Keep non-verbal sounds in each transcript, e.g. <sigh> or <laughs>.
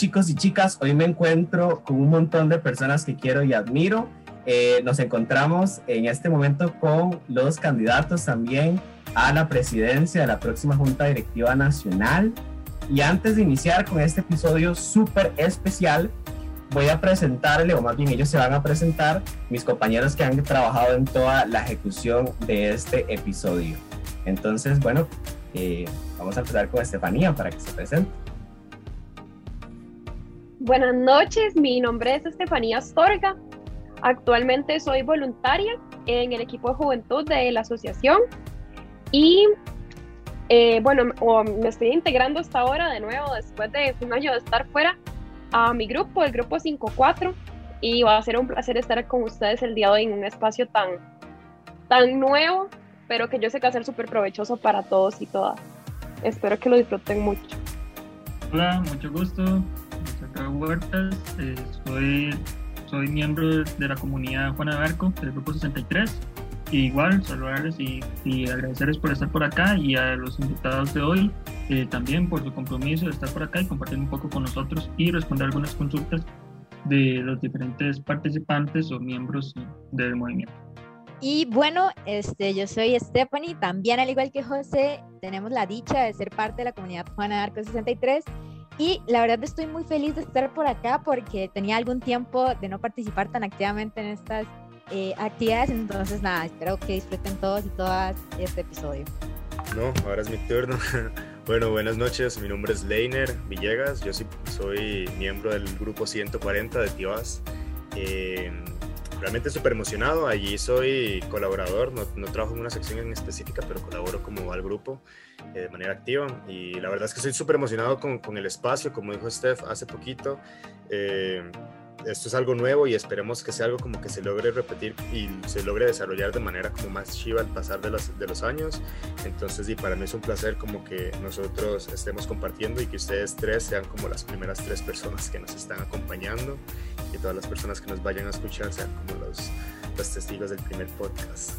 Chicos y chicas. Hoy me encuentro con un montón de personas que quiero y admiro. Eh, nos encontramos en este momento con los candidatos también a la presidencia de la próxima Junta Directiva Nacional. Y antes de iniciar con este episodio súper especial, voy a presentarle, o más bien ellos se van a presentar, mis compañeros que han trabajado en toda la ejecución de este episodio. Entonces, bueno, eh, vamos a empezar con Estefanía para que se presente. Buenas noches, mi nombre es Estefanía Astorga. Actualmente soy voluntaria en el equipo de juventud de la asociación y eh, bueno, me estoy integrando hasta ahora de nuevo después de un año de estar fuera a mi grupo, el grupo 54 y va a ser un placer estar con ustedes el día de hoy en un espacio tan, tan nuevo, pero que yo sé que va a ser súper provechoso para todos y todas. Espero que lo disfruten mucho. Hola, mucho gusto. Huertas, eh, soy, soy miembro de la comunidad Juana de Arco, del grupo 63. Y igual, saludarles y, y, agradecerles por estar por acá y a los invitados de hoy eh, también por su compromiso de estar por acá y compartir un poco con nosotros y responder algunas consultas de los diferentes participantes o miembros del movimiento. Y bueno, este, yo soy Stephanie, también al igual que José, tenemos la dicha de ser parte de la comunidad Juana de Arco 63 y la verdad estoy muy feliz de estar por acá porque tenía algún tiempo de no participar tan activamente en estas eh, actividades. Entonces, nada, espero que disfruten todos y todas este episodio. No, ahora es mi turno. <laughs> Bueno, buenas noches. Mi nombre es Leiner Villegas. Yo sí, soy miembro del grupo 140 de Tibas. Eh, realmente súper emocionado. Allí soy colaborador, no, no, trabajo en una sección en específica, pero colaboro como al grupo eh, de manera activa. Y la verdad es que estoy súper emocionado con, con, el espacio, como dijo Steph hace poquito. Eh, esto es algo nuevo y esperemos que sea algo como que se logre repetir y se logre desarrollar de manera como más chiva al pasar de los, de los años. Entonces, y para mí es un placer como que nosotros estemos compartiendo y que ustedes tres sean como las primeras tres personas que nos están acompañando y todas las personas que nos vayan a escuchar sean como los, los testigos del primer podcast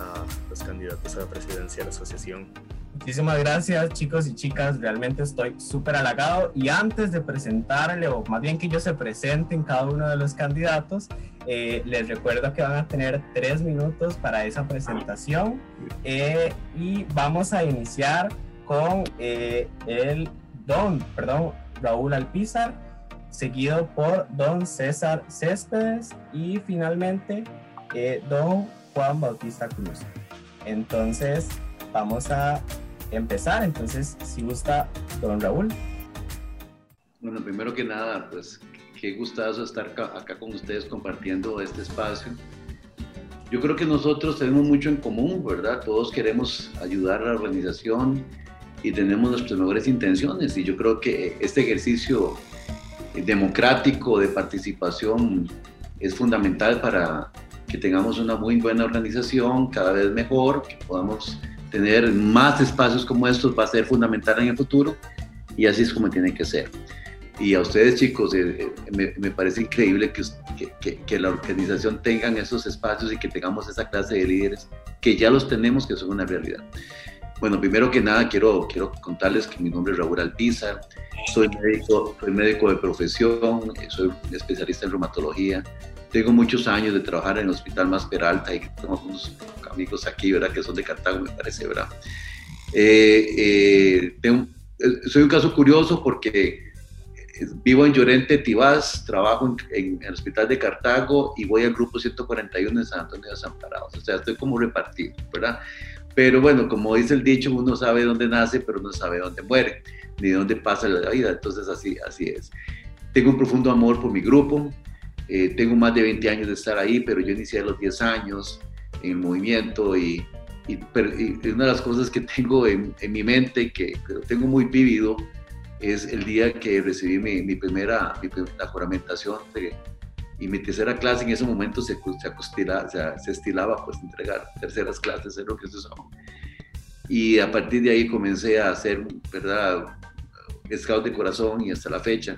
a los candidatos a la presidencia de la asociación. Muchísimas gracias chicos y chicas, realmente estoy súper halagado. Y antes de presentarle, o más bien que yo se presenten cada uno de los candidatos, eh, les recuerdo que van a tener tres minutos para esa presentación. Eh, y vamos a iniciar con eh, el don, perdón, Raúl Alpizar, seguido por don César Céspedes y finalmente don Juan Bautista Cruz. Entonces, vamos a empezar. Entonces, si gusta, don Raúl. Bueno, primero que nada, pues qué gustazo estar acá con ustedes compartiendo este espacio. Yo creo que nosotros tenemos mucho en común, ¿verdad? Todos queremos ayudar a la organización y tenemos nuestras mejores intenciones. Y yo creo que este ejercicio democrático de participación es fundamental para que tengamos una muy buena organización, cada vez mejor, que podamos tener más espacios como estos va a ser fundamental en el futuro y así es como tiene que ser. Y a ustedes chicos, eh, eh, me, parece increíble que, que, que, la organización tengan esos espacios y que tengamos esa clase de líderes, que ya los tenemos, que son una realidad. Bueno, primero que nada quiero, quiero contarles que mi nombre es Raúl Alpizar, soy médico, soy médico de profesión, soy especialista en reumatología, tengo muchos años de trabajar en el Hospital Más Peralta y tengo unos amigos aquí, ¿verdad? Que son de Cartago, me parece, ¿verdad? Eh, eh, tengo, eh, soy un caso curioso porque vivo en Llorente, Tibás, trabajo en, el Hospital de Cartago y voy al grupo 141 de San Antonio de Desamparados. O sea, estoy como repartido, ¿verdad? Pero bueno, como dice el dicho, uno sabe dónde nace, pero no sabe dónde muere, ni dónde pasa la vida. Entonces, así, así es. Tengo un profundo amor por mi grupo, eh, tengo más de 20 años de estar ahí, pero yo inicié a los 10 años en movimiento y, y, una de las cosas que tengo en, en mi mente, que, que, tengo muy vivido, es el día que recibí mi, mi primera, mi primera juramentación de, y mi tercera clase en ese momento se, se, acostila, se, se, estilaba pues entregar terceras clases, es lo que se son. Y a partir de ahí comencé a hacer, ¿verdad? Scout de corazón y hasta la fecha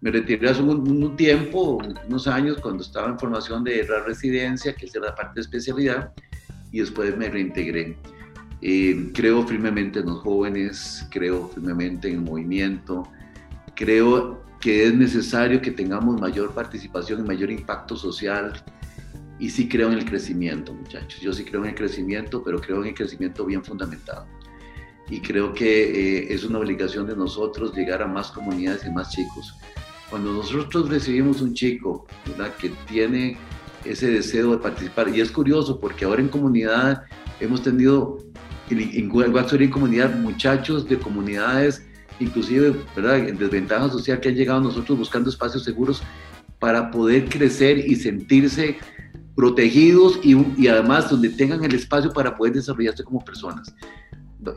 me retiré hace un, tiempo, unos años, cuando estaba en formación de la residencia, que es la parte de especialidad, y después me reintegré. Eh, creo firmemente en los jóvenes, creo firmemente en el movimiento, creo que es necesario que tengamos mayor participación y mayor impacto social. Y sí creo en el crecimiento, muchachos. Yo sí creo en el crecimiento, pero creo en el crecimiento bien fundamentado. Y creo que eh, es una obligación de nosotros llegar a más comunidades y más chicos. Cuando nosotros recibimos un chico ¿verdad? que tiene ese deseo de participar, y es curioso porque ahora en comunidad hemos tenido, en Guaxori comunidad, muchachos de comunidades inclusive ¿verdad? en desventaja social que han llegado nosotros buscando espacios seguros para poder crecer y sentirse protegidos y, y, además donde tengan el espacio para poder desarrollarse como personas.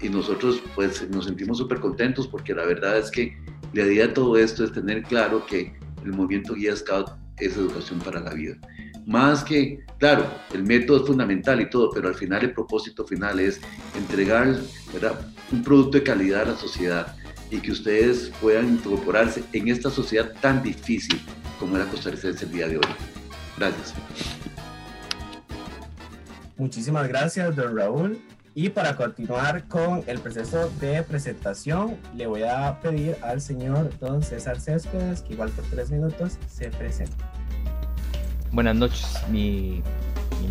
Y nosotros pues nos sentimos súper contentos porque la verdad es que la idea de todo esto es tener claro que el movimiento Guía Scout es educación para la vida. Más que, claro, el método es fundamental y todo, pero al final el propósito final es entregar un producto de calidad a la sociedad y que ustedes puedan incorporarse en esta sociedad tan difícil como era costarricense el día de hoy. Gracias. Muchísimas gracias, don Raúl. Y para continuar con el proceso de presentación, le voy a pedir al señor don César Céspedes, que igual por tres minutos se presente. Buenas noches, mi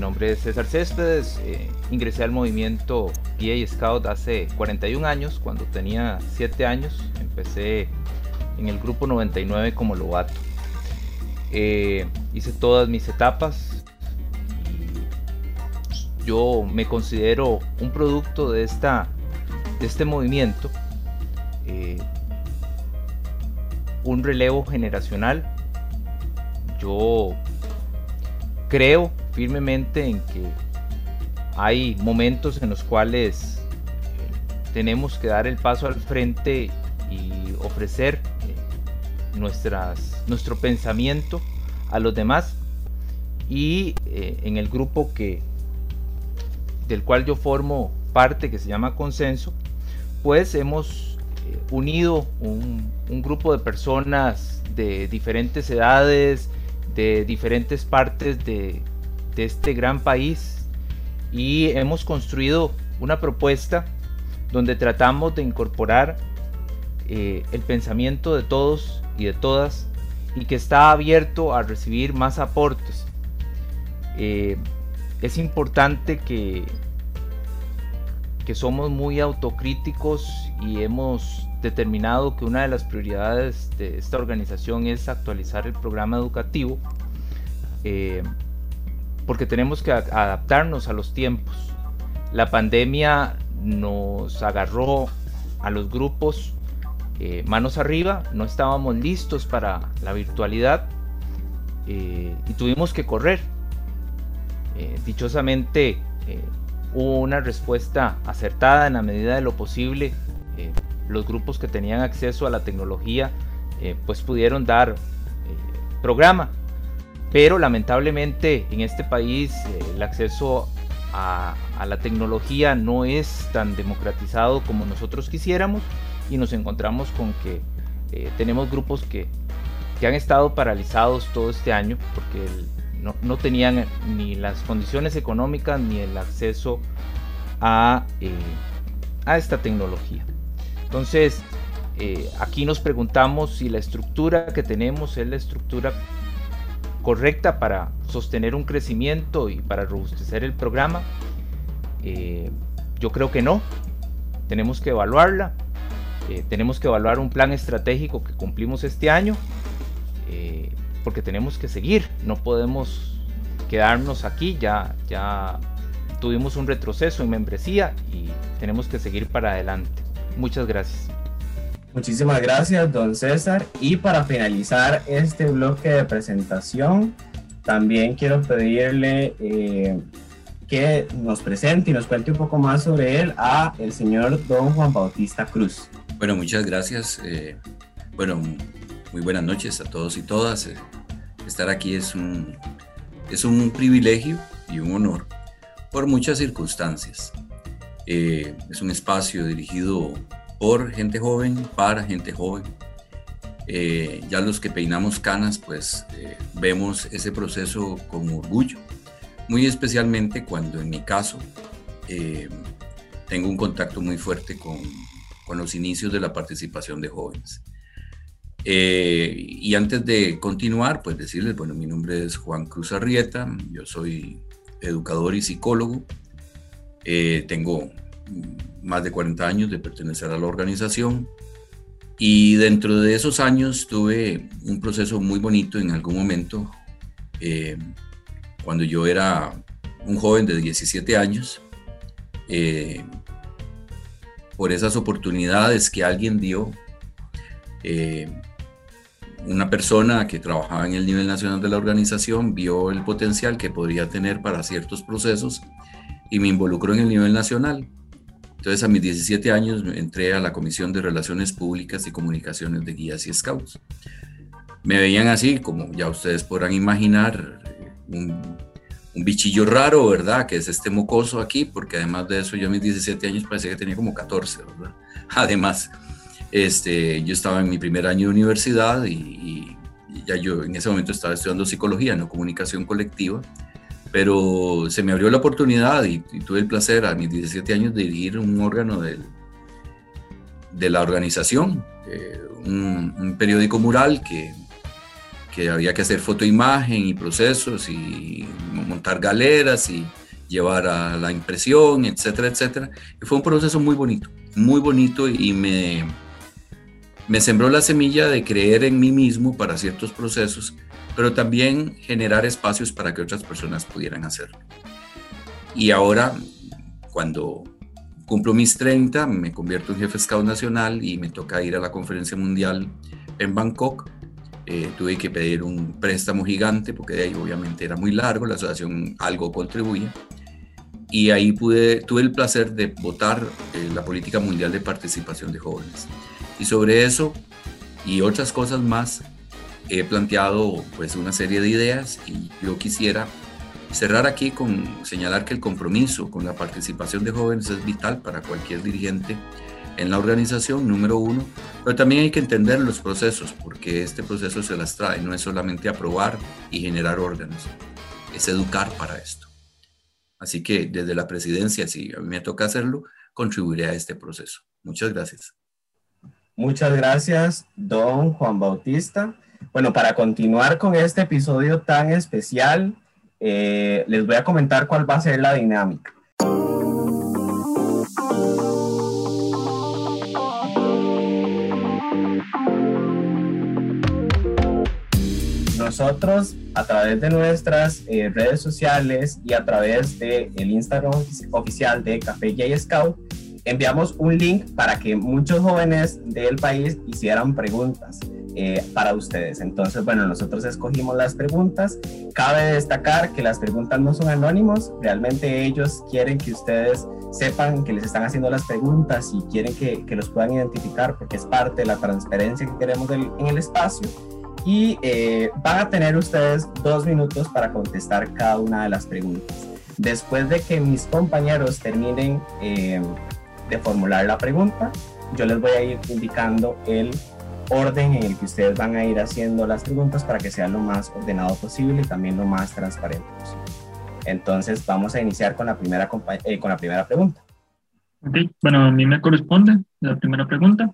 nombre es César Céspedes, eh, ingresé al movimiento PA Scout hace 41 años, cuando tenía 7 años, empecé en el grupo 99 como lobato. Eh, hice todas mis etapas yo me considero un producto de, esta, de este movimiento, eh, un relevo generacional. Yo creo firmemente en que hay momentos en los cuales eh, tenemos que dar el paso al frente y ofrecer eh, nuestras, nuestro pensamiento a los demás y en el grupo que del cual yo formo parte que se llama consenso pues hemos unido un, grupo de personas de diferentes edades de diferentes partes de, de este gran país y hemos construido una propuesta donde tratamos de incorporar eh, el pensamiento de todos y de todas y que está abierto a recibir más aportes. Eh, es importante que, que somos muy autocríticos y hemos determinado que una de las prioridades de esta organización es actualizar el programa educativo. Eh, porque tenemos que adaptarnos a los tiempos. La pandemia nos agarró a los grupos eh, manos arriba, no estábamos listos para la virtualidad eh, y tuvimos que correr. Eh, dichosamente hubo una respuesta acertada en la medida de lo posible. los grupos que tenían acceso a la tecnología pues pudieron dar programa pero lamentablemente en este país eh, el acceso a, la tecnología no es tan democratizado como nosotros quisiéramos y nos encontramos con que eh, tenemos grupos que, han estado paralizados todo este año porque no, tenían ni las condiciones económicas ni el acceso a, eh, a esta tecnología. Entonces, aquí nos preguntamos si la estructura que tenemos es la estructura correcta para sostener un crecimiento y para robustecer el programa? Eh, yo creo que no. Tenemos que evaluarla. Eh, tenemos que evaluar un plan estratégico que cumplimos este año. Porque tenemos que seguir. No podemos quedarnos aquí. Ya, ya tuvimos un retroceso en membresía y tenemos que seguir para adelante. Muchas gracias. Muchísimas gracias, don César. Y para finalizar este bloque de presentación, también quiero pedirle eh, que nos presente y nos cuente un poco más sobre él a el señor don Juan Bautista Cruz. Bueno, muchas gracias. Eh, bueno, muy buenas noches a todos y todas. Eh, estar aquí es un, es un privilegio y un honor por muchas circunstancias. es un espacio dirigido por gente joven, para gente joven. Eh, ya los que peinamos canas, pues eh, vemos ese proceso con orgullo, muy especialmente cuando en mi caso eh, tengo un contacto muy fuerte con, con, los inicios de la participación de jóvenes. Eh, y antes de continuar, pues decirles, bueno, mi nombre es Juan Cruz Arrieta, yo soy educador y psicólogo, eh, tengo más de 40 años de pertenecer a la organización y dentro de esos años tuve un proceso muy bonito en algún momento, eh, cuando yo era un joven de 17 años, por esas oportunidades que alguien dio una persona que trabajaba en el nivel nacional de la organización vio el potencial que podría tener para ciertos procesos y me involucró en el nivel nacional. Entonces a mis 17 años entré a la Comisión de Relaciones Públicas y Comunicaciones de Guías y Scouts. Me veían así, como ya ustedes podrán imaginar, un, bichillo raro, ¿verdad? Que es este mocoso aquí, porque además de eso yo a mis 17 años parecía que tenía como 14, ¿verdad? <laughs> Además, este, yo estaba en mi primer año de universidad y, ya yo en ese momento estaba estudiando psicología, no comunicación colectiva, pero se me abrió la oportunidad y, tuve el placer a mis 17 años de dirigir un órgano del, de la organización, eh, un, periódico mural que, que había que hacer fotoimagen y procesos y montar galeras y llevar a la impresión, etcétera, etcétera. Y fue un proceso muy bonito, muy bonito y me, me sembró la semilla de creer en mí mismo para ciertos procesos, pero también generar espacios para que otras personas pudieran hacerlo. Y ahora, cuando cumplo mis 30, me convierto en jefe scout nacional y me toca ir a la conferencia mundial en Bangkok. Eh, tuve que pedir un préstamo gigante porque de ahí obviamente era muy largo, la asociación algo contribuía. Y ahí pude, tuve el placer de votar eh, la política mundial de participación de jóvenes. Y sobre eso y otras cosas más he planteado pues una serie de ideas y yo quisiera cerrar aquí con señalar que el compromiso con la participación de jóvenes es vital para cualquier dirigente en la organización, número uno, pero también hay que entender los procesos, porque este proceso se las trae, no es solamente aprobar y generar órganos, es educar para esto. Así que desde la presidencia, si a mí me toca hacerlo, contribuiré a este proceso. Muchas gracias. Muchas gracias, don Juan Bautista. Bueno, para continuar con este episodio tan especial, eh, les voy a comentar cuál va a ser la dinámica. Nosotros, a través de nuestras eh, redes sociales y a través del el Instagram oficial de Café J Scout, enviamos un link para que muchos jóvenes del país hicieran preguntas eh, para ustedes. Entonces, bueno, nosotros escogimos las preguntas. Cabe destacar que las preguntas no son anónimos, realmente ellos quieren que ustedes sepan que les están haciendo las preguntas y quieren que, que los puedan identificar porque es parte de la transparencia que queremos en el espacio. Y eh, van a tener ustedes dos minutos para contestar cada una de las preguntas. Después de que mis compañeros terminen eh, de formular la pregunta, yo les voy a ir indicando el orden en el que ustedes van a ir haciendo las preguntas para que sea lo más ordenado posible y también lo más transparente posible. Entonces vamos a iniciar con la primera, eh, con la primera pregunta. Bueno, a mí me corresponde la primera pregunta.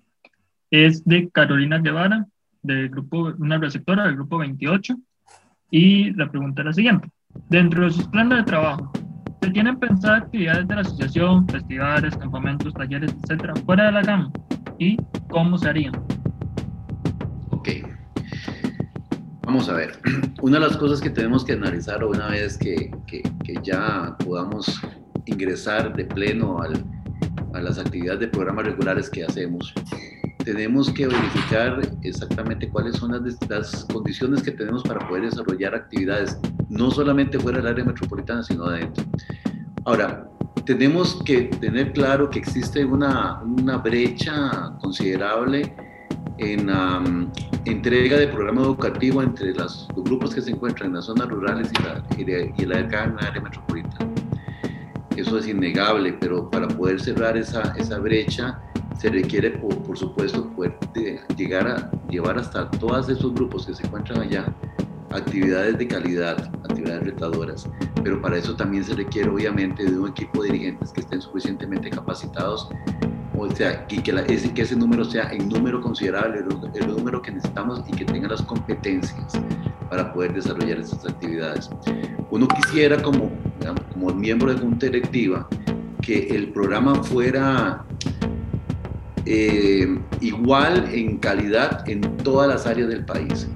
Es de Carolina Guevara, del grupo, una receptora del grupo 28. Y la pregunta es la siguiente. Dentro de sus planes de trabajo, se tienen pensadas actividades de la asociación, festivales, campamentos, talleres, etcétera, fuera de la gama y cómo se harían. Ok. Vamos a ver. <clears throat> Una de las cosas que tenemos que analizar una vez que, que, que ya podamos ingresar de pleno al, a las actividades de programas regulares que hacemos, tenemos que verificar exactamente cuáles son las, las, condiciones que tenemos para poder desarrollar actividades, no solamente fuera del área metropolitana, sino adentro. Ahora, tenemos que tener claro que existe una, una brecha considerable en la entrega de programa educativo entre los grupos que se encuentran en las zonas rurales y la, y, de, y la área metropolitana. Eso es innegable, pero para poder cerrar esa, esa brecha se requiere, por, supuesto, poder llegar a llevar hasta todos esos grupos que se encuentran allá actividades de calidad, actividades retadoras, pero para eso también se requiere obviamente de un equipo de dirigentes que estén suficientemente capacitados o sea, y que, ese, que ese número sea en número considerable, el, el, número que necesitamos y que tenga las competencias para poder desarrollar esas actividades. Uno quisiera, como, como miembro de junta directiva, que el programa fuera eh, igual en calidad en todas las áreas del país.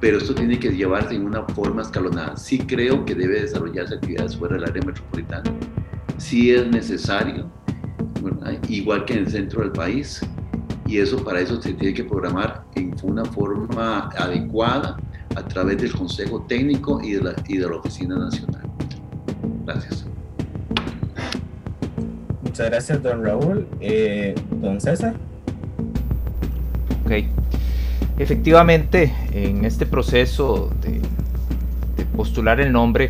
Pero esto tiene que llevarse en una forma escalonada. Sí creo que debe desarrollarse actividades fuera del área metropolitana. Sí es necesario, igual que en el centro del país. Y eso para eso se tiene que programar en una forma adecuada a través del Consejo Técnico y de la, y de la Oficina Nacional. Gracias. Muchas gracias, don Raúl. Eh, don César. Ok. Efectivamente, en este proceso de, postular el nombre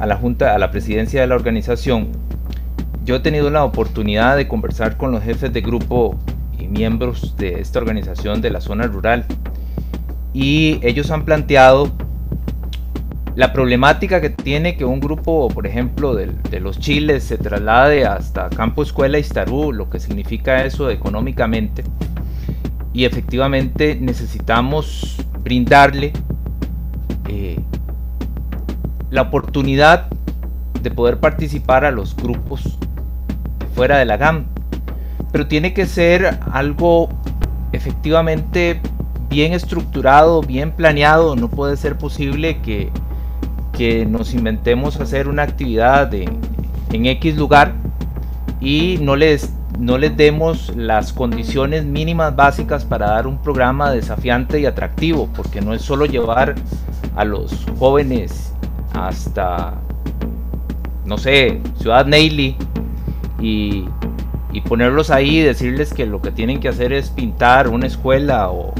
a, la Junta, a la presidencia de la organización, yo he tenido la oportunidad de conversar con los jefes de grupo y miembros de esta organización de la zona rural y ellos han planteado la problemática que tiene que un grupo, por ejemplo, de, los chiles se traslade hasta Campo Escuela Istarú, lo que significa eso económicamente. Y efectivamente necesitamos brindarle eh, la oportunidad de poder participar a los grupos fuera de la GAM. Pero tiene que ser algo efectivamente bien estructurado, bien planeado. No puede ser posible que que nos inventemos hacer una actividad en X lugar y no les, no les demos las condiciones mínimas básicas para dar un programa desafiante y atractivo, porque no es solo llevar a los jóvenes hasta, no sé, Ciudad Neily y, y ponerlos ahí y decirles que lo que tienen que hacer es pintar una escuela o,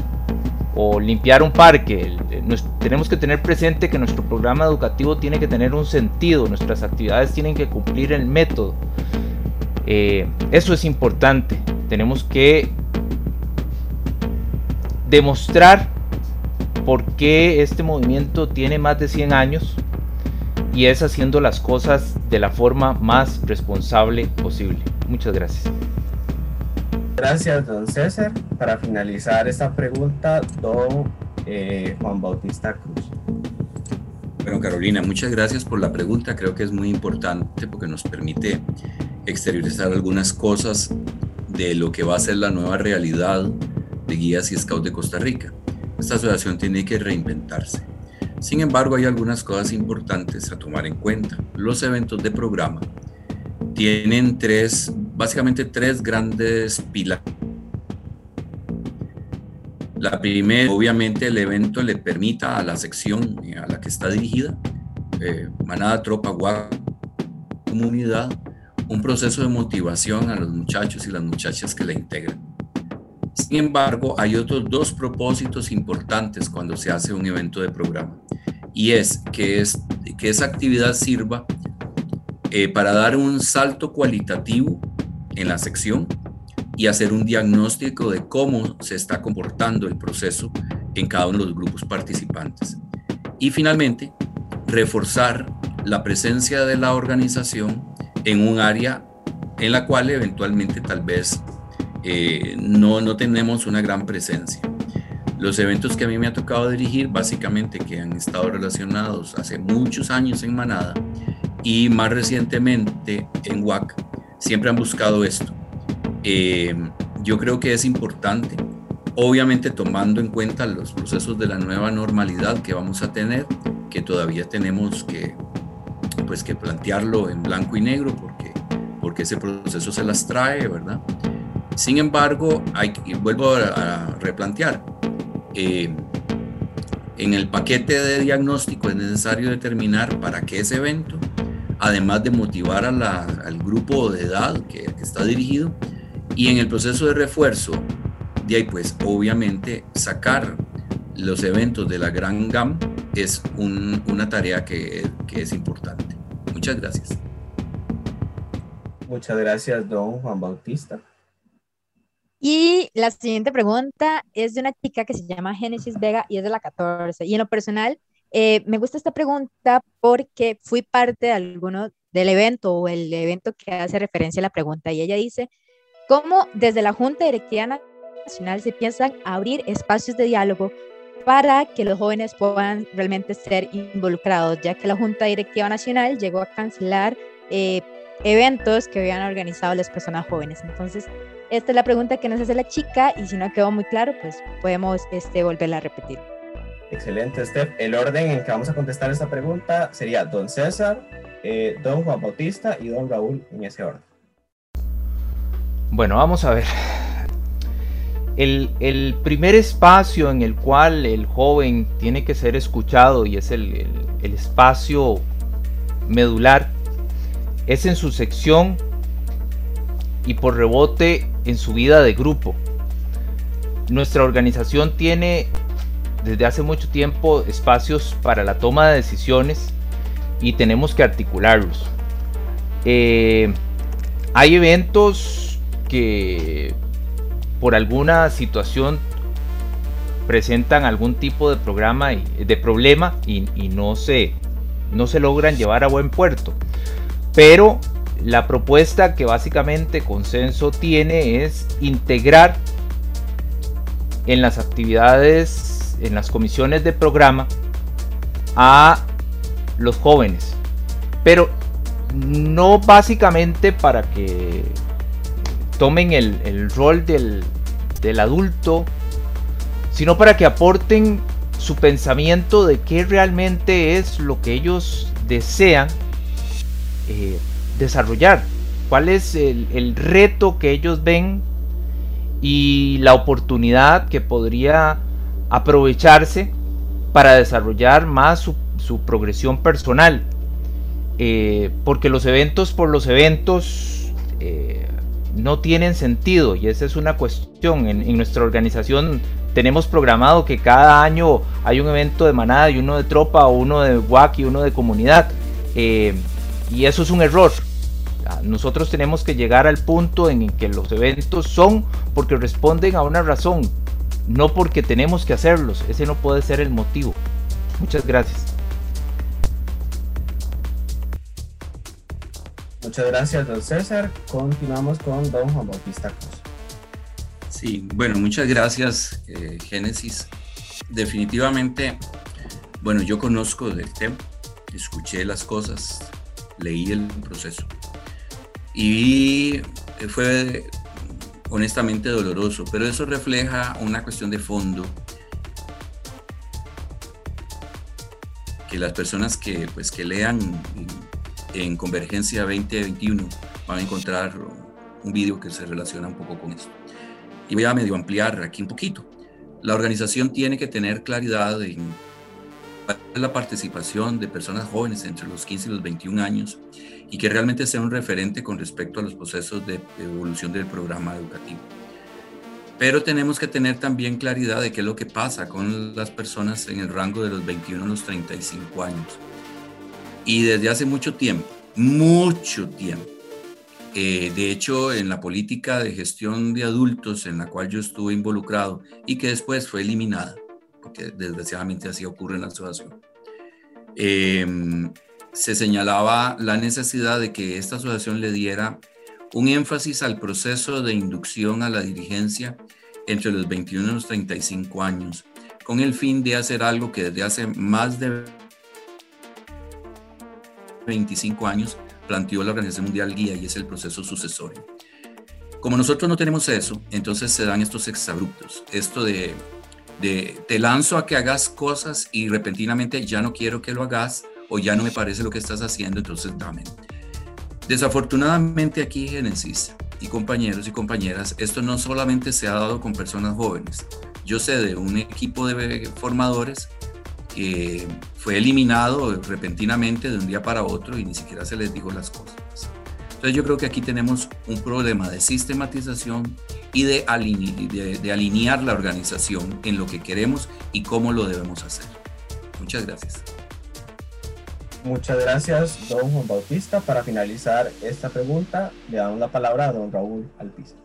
o limpiar un parque. tenemos que tener presente que nuestro programa educativo tiene que tener un sentido, nuestras actividades tienen que cumplir el método. Eh, eso es importante. Tenemos que demostrar por qué este movimiento tiene más de 100 años y es haciendo las cosas de la forma más responsable posible. Muchas gracias. Gracias, don César. Para finalizar esta pregunta, don eh, Juan Bautista Cruz. Bueno, Carolina, muchas gracias por la pregunta. Creo que es muy importante porque nos permite exteriorizar algunas cosas de lo que va a ser la nueva realidad de Guías y Scouts de Costa Rica. Esta asociación tiene que reinventarse. Sin embargo, hay algunas cosas importantes a tomar en cuenta. Los eventos de programa tienen tres, básicamente tres grandes pilares. La primera, obviamente, el evento le permita a la sección a la que está dirigida, eh, Manada, Tropa, Guac, Comunidad, un proceso de motivación a los muchachos y las muchachas que la integran. Sin embargo, hay otros dos propósitos importantes cuando se hace un evento de programa, y es que, es, que esa actividad sirva eh, para dar un salto cualitativo en la sección y hacer un diagnóstico de cómo se está comportando el proceso en cada uno de los grupos participantes. Y finalmente, reforzar la presencia de la organización en un área en la cual eventualmente tal vez eh, no, no tenemos una gran presencia. Los eventos que a mí me ha tocado dirigir, básicamente que han estado relacionados hace muchos años en Manada, y más recientemente en WAC siempre han buscado esto. Eh, yo creo que es importante, obviamente tomando en cuenta los procesos de la nueva normalidad que vamos a tener, que todavía tenemos que, pues, que plantearlo en blanco y negro porque, porque ese proceso se las trae, ¿verdad? Sin embargo, hay, vuelvo a, replantear, eh, en el paquete de diagnóstico es necesario determinar para qué ese evento además de motivar al grupo de edad que, está dirigido. Y en el proceso de refuerzo, de ahí pues obviamente sacar los eventos de la Gran GAM es una tarea que, que es importante. Muchas gracias. Muchas gracias, don Juan Bautista. Y la siguiente pregunta es de una chica que se llama Génesis Vega y es de la 14. Y en lo personal, eh, me gusta esta pregunta porque fui parte de alguno del evento o el evento que hace referencia a la pregunta. Y ella dice, ¿cómo desde la Junta Directiva Nacional se piensan abrir espacios de diálogo para que los jóvenes puedan realmente ser involucrados, ya que la Junta Directiva Nacional llegó a cancelar eh, eventos que habían organizado las personas jóvenes. Entonces, esta es la pregunta que nos hace la chica y si no quedó muy claro, pues podemos este, volverla a repetir. Excelente, Steph. El orden en que vamos a contestar esta pregunta sería Don César, eh, Don Juan Bautista y Don Raúl en ese orden. Bueno, vamos a ver. El, primer espacio en el cual el joven tiene que ser escuchado y es el espacio medular es en su sección y por rebote en su vida de grupo. Nuestra organización tiene desde hace mucho tiempo espacios para la toma de decisiones y tenemos que articularlos. Eh, hay eventos que por alguna situación presentan algún tipo de programa y, de problema y, y, no se no se logran llevar a buen puerto. Pero la propuesta que básicamente Consenso tiene es integrar en las actividades, en las comisiones de programa a los jóvenes. Pero no básicamente para que tomen el, rol del, del adulto, sino para que aporten su pensamiento de qué realmente es lo que ellos desean eh, desarrollar, cuál es el, reto que ellos ven y la oportunidad que podría aprovecharse para desarrollar más su, progresión personal. Eh, porque los eventos por los eventos eh, no tienen sentido y esa es una cuestión. En, nuestra organización tenemos programado que cada año hay un evento de manada y uno de tropa, uno de WAC y uno de comunidad. Eh, y eso es un error. Nosotros tenemos que llegar al punto en que los eventos son porque responden a una razón, no porque tenemos que hacerlos. Ese no puede ser el motivo. Muchas gracias. Muchas gracias, don César. Continuamos con don Juan Bautista Cruz. Sí, bueno, muchas gracias, eh, Génesis. Definitivamente, bueno, yo conozco del tema, escuché las cosas, leí el proceso. Y fue honestamente doloroso, pero eso refleja una cuestión de fondo que las personas que, pues, que lean en Convergencia 2021 van a encontrar un vídeo que se relaciona un poco con esto. Y voy a medio ampliar aquí un poquito. La organización tiene que tener claridad en la participación de personas jóvenes entre los 15 y los 21 años y que realmente sea un referente con respecto a los procesos de evolución del programa educativo. Pero tenemos que tener también claridad de qué es lo que pasa con las personas en el rango de los 21 a los 35 años. Y desde hace mucho tiempo, mucho tiempo, eh, de hecho, en la política de gestión de adultos en la cual yo estuve involucrado y que después fue eliminada, porque desgraciadamente así ocurre en la asociación, em, se señalaba la necesidad de que esta asociación le diera un énfasis al proceso de inducción a la dirigencia entre los 21 y los 35 años, con el fin de hacer algo que desde hace más de 25 años planteó la Organización Mundial Guía y es el proceso sucesorio. Como nosotros no tenemos eso, entonces se dan estos exabruptos, esto de de te lanzo a que hagas cosas y repentinamente ya no quiero que lo hagas o ya no me parece lo que estás haciendo, entonces dame. Desafortunadamente aquí Génesis y compañeros y compañeras, esto no solamente se ha dado con personas jóvenes. Yo sé de un equipo de formadores que fue eliminado repentinamente de un día para otro y ni siquiera se les dijo las cosas. Entonces yo creo que aquí tenemos un problema de sistematización y de, de, alinear la organización en lo que queremos y cómo lo debemos hacer. Muchas gracias. Muchas gracias, don Juan Bautista. Para finalizar esta pregunta, le damos la palabra a don Raúl Alpiza.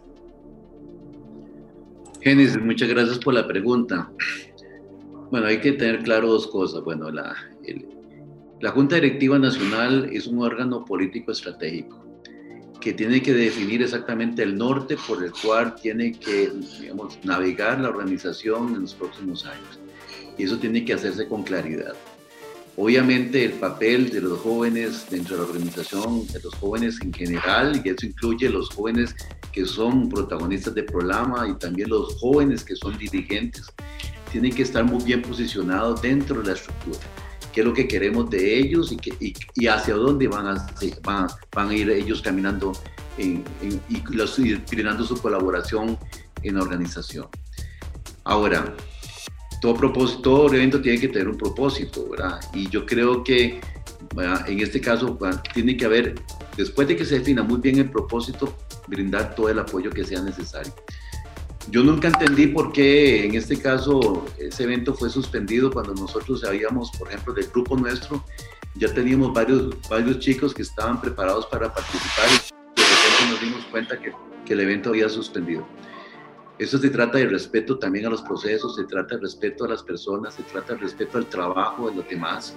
Génesis, muchas gracias por la pregunta. Bueno, hay que tener claro dos cosas. Bueno, la, La Junta Directiva Nacional es un órgano político estratégico que tiene que definir exactamente el norte por el cual tiene que digamos, navegar la organización en los próximos años. Y eso tiene que hacerse con claridad. Obviamente el papel de los jóvenes dentro de la organización, de los jóvenes en general, y eso incluye los jóvenes que son protagonistas del programa y también los jóvenes que son dirigentes, tienen que estar muy bien posicionados dentro de la estructura qué es lo que queremos de ellos y, que, y, hacia dónde van a, van, van a ir ellos caminando en, y los, su colaboración en la organización. Ahora, todo, propósito, todo evento tiene que tener un propósito, ¿verdad? Y yo creo que en este caso tiene que haber, después de que se defina muy bien el propósito, brindar todo el apoyo que sea necesario. Yo nunca entendí por qué en este caso ese evento fue suspendido cuando nosotros sabíamos, por ejemplo, del grupo nuestro, ya teníamos varios, varios chicos que estaban preparados para participar y de repente nos dimos cuenta que, que el evento había suspendido. Eso se trata de respeto también a los procesos, se trata de respeto a las personas, se trata de respeto al trabajo de los demás.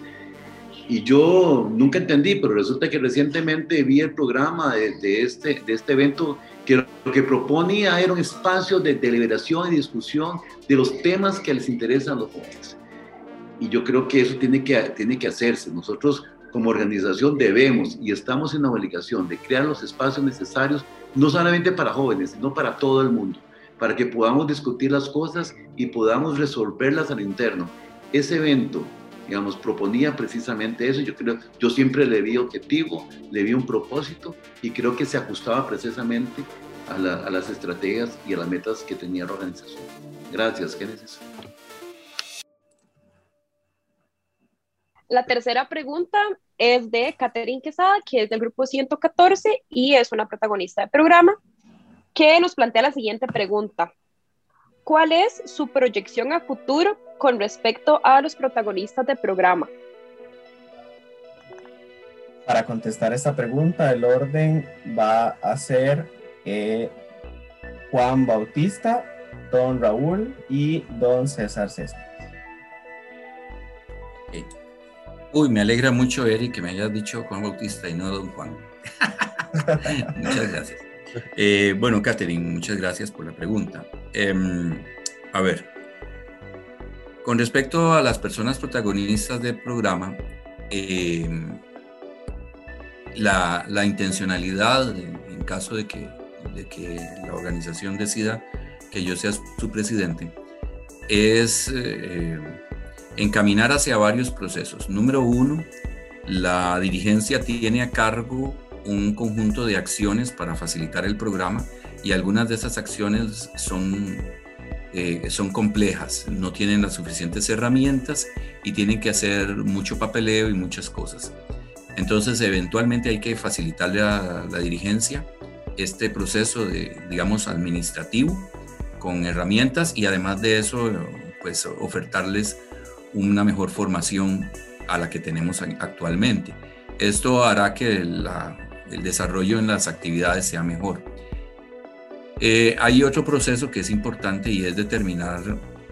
Y yo nunca entendí, pero resulta que recientemente vi el programa de, de este, de este evento que lo que proponía era un espacio de deliberación y discusión de los temas que les interesan a los jóvenes. Y yo creo que eso tiene que, tiene que hacerse. Nosotros como organización debemos y estamos en la obligación de crear los espacios necesarios, no solamente para jóvenes, sino para todo el mundo, para que podamos discutir las cosas y podamos resolverlas al interno. Ese evento digamos, proponía precisamente eso. Yo creo, yo siempre le vi objetivo, le vi un propósito y creo que se ajustaba precisamente a, las estrategias y a las metas que tenía la organización. Gracias, Génesis. La tercera pregunta es de Catherine Quesada, que es del grupo 114 y es una protagonista del programa, que nos plantea la siguiente pregunta. ¿Cuál es su proyección a futuro con respecto a los protagonistas del programa? Para contestar esta pregunta, el orden va a ser eh, Juan Bautista, don Raúl y don César César. Uy, me alegra mucho, Eric, que me hayas dicho Juan Bautista y no don Juan. <laughs> Muchas gracias. Eh, bueno, Catherine, muchas gracias por la pregunta. Em, a ver, con respecto a las personas protagonistas del programa, em, la, intencionalidad, en, caso de que, de que, la organización decida que yo sea su presidente, es eh, encaminar hacia varios procesos. Número uno, la dirigencia tiene a cargo un conjunto de acciones para facilitar el programa y algunas de esas acciones son, eh, son complejas, no tienen las suficientes herramientas y tienen que hacer mucho papeleo y muchas cosas. Entonces, eventualmente hay que facilitarle a la dirigencia este proceso de, digamos, administrativo con herramientas y además de eso, pues ofertarles una mejor formación a la que tenemos actualmente. Esto hará que la, el desarrollo en las actividades sea mejor. Eh, hay otro proceso que es importante y es determinar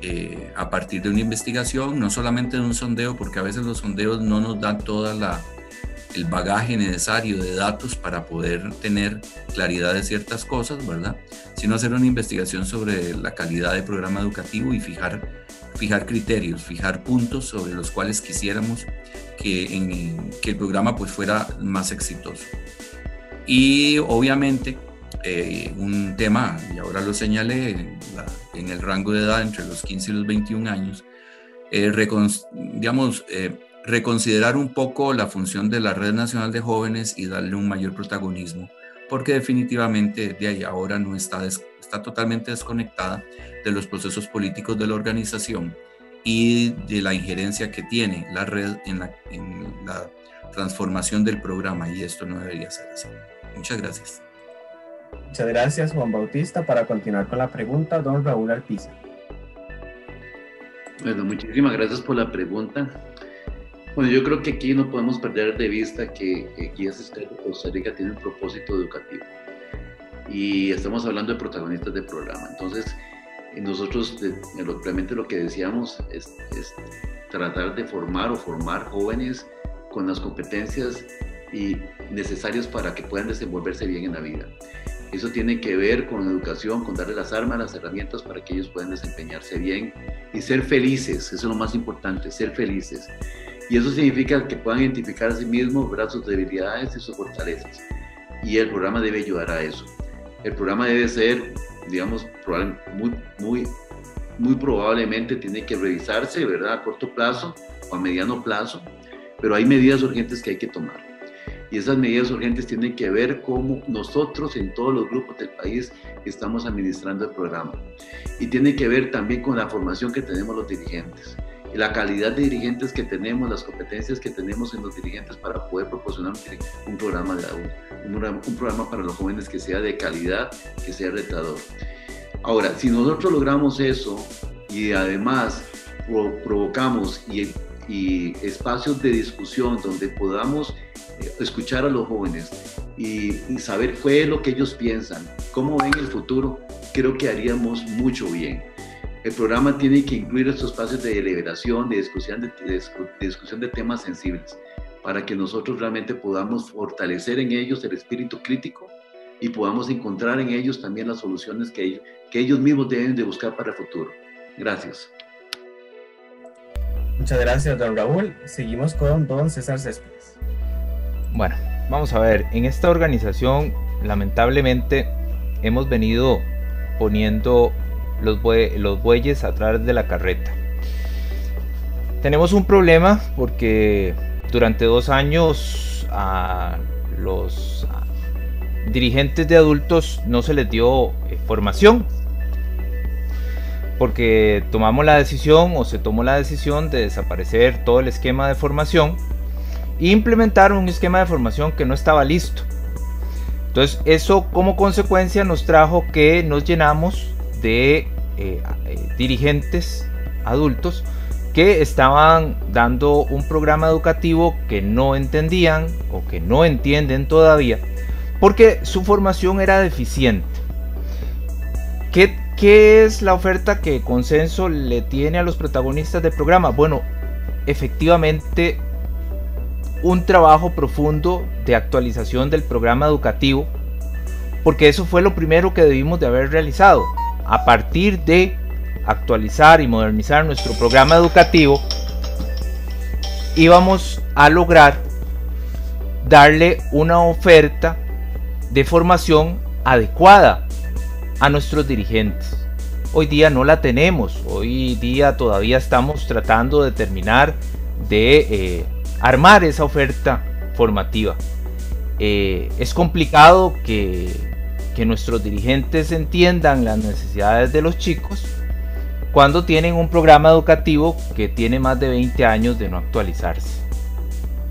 eh, a partir de una investigación, no solamente de un sondeo, porque a veces los sondeos no nos dan todo el bagaje necesario de datos para poder tener claridad de ciertas cosas, ¿verdad? Sino hacer una investigación sobre la calidad del programa educativo y fijar, fijar criterios, fijar puntos sobre los cuales quisiéramos que, que el programa pues fuera más exitoso. Y obviamente eh, un tema, y ahora lo señalé, en, el rango de edad entre los 15 y los 21 años, eh, digamos, eh, reconsiderar un poco la función de la Red Nacional de Jóvenes y darle un mayor protagonismo, porque definitivamente de ahí ahora no está, está totalmente desconectada de los procesos políticos de la organización y de la injerencia que tiene la red en la, en la transformación del programa y esto no debería ser así. Muchas gracias. Muchas gracias, Juan Bautista. Para continuar con la pregunta, don Raúl Alpiza. Bueno, muchísimas gracias por la pregunta. Bueno, yo creo que aquí no podemos perder de vista que Guías de Costa Rica tiene un propósito educativo. Y estamos hablando de protagonistas del programa. Entonces, nosotros realmente lo que decíamos es, es tratar de formar o formar jóvenes con las competencias y necesarias para que puedan desenvolverse bien en la vida. Eso tiene que ver con educación, con darle las armas, las herramientas para que ellos puedan desempeñarse bien y ser felices. Eso es lo más importante, ser felices. Y eso significa que puedan identificar a sí mismos sus debilidades y sus fortalezas. Y el programa debe ayudar a eso. El programa debe ser, digamos, muy, muy, muy probablemente tiene que revisarse, ¿verdad? A corto plazo o a mediano plazo, pero hay medidas urgentes que hay que tomar. Y esas medidas urgentes tienen que ver cómo nosotros en todos los grupos del país estamos administrando el programa. Y tiene que ver también con la formación que tenemos los dirigentes la calidad de dirigentes que tenemos, las competencias que tenemos en los dirigentes para poder proporcionar un, programa, de, un, un, programa para los jóvenes que sea de calidad, que sea retador. Ahora, si nosotros logramos eso y además provocamos y, y, espacios de discusión donde podamos escuchar a los jóvenes y, y saber qué es lo que ellos piensan, cómo ven el futuro, creo que haríamos mucho bien. El programa tiene que incluir estos espacios de deliberación, de discusión de, discusión de temas sensibles, para que nosotros realmente podamos fortalecer en ellos el espíritu crítico y podamos encontrar en ellos también las soluciones que ellos, que ellos mismos deben de buscar para el futuro. Gracias. Muchas gracias, don Raúl. Seguimos con don César Céspedes. Bueno, vamos a ver, en esta organización lamentablemente hemos venido poniendo los, bueyes a través de la carreta. Tenemos un problema porque durante dos años a los dirigentes de adultos no se les dio eh, formación. Porque tomamos la decisión o se tomó la decisión de desaparecer todo el esquema de formación e implementar un esquema de formación que no estaba listo. Entonces eso como consecuencia nos trajo que nos llenamos de eh, eh, dirigentes adultos que estaban dando un programa educativo que no entendían o que no entienden todavía porque su formación era deficiente. ¿Qué, ¿Qué, es la oferta que Consenso le tiene a los protagonistas del programa? Bueno, efectivamente un trabajo profundo de actualización del programa educativo, porque eso fue lo primero que debimos de haber realizado a partir de actualizar y modernizar nuestro programa educativo, íbamos a lograr darle una oferta de formación adecuada a nuestros dirigentes. Hoy día no la tenemos, hoy día todavía estamos tratando de terminar de eh, armar esa oferta formativa. Eh, es complicado que nuestros dirigentes entiendan las necesidades de los chicos cuando tienen un programa educativo que tiene más de 20 años de no actualizarse.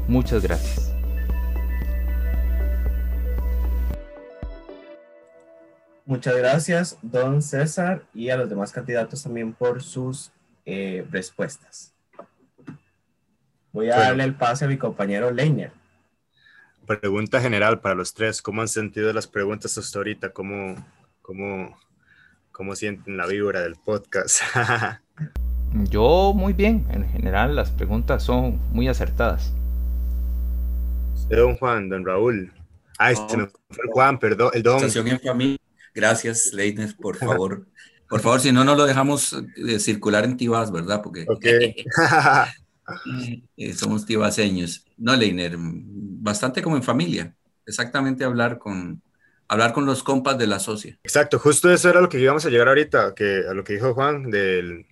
Muchas gracias. Muchas gracias, don César, y a los demás candidatos también por sus eh, respuestas. Voy a darle el pase a mi compañero Leiner. Pregunta general para los tres. ¿Cómo han sentido las preguntas hasta ahorita? ¿Cómo, cómo, cómo sienten la vibra del podcast? <laughs> Yo muy bien. En general las preguntas son muy acertadas. don Juan, don Raúl. Ay, se me fue Juan, perdón. El don. en familia. Gracias, Leitner, por <laughs> favor. Por favor, si no, no lo dejamos de circular en Tibas, ¿verdad? Porque <laughs> eh, somos tibaseños. No, Leiner, bastante como en familia, exactamente hablar con, hablar con los compas de la socia. Exacto, justo eso era lo que íbamos a llegar ahorita, que a lo que dijo Juan del,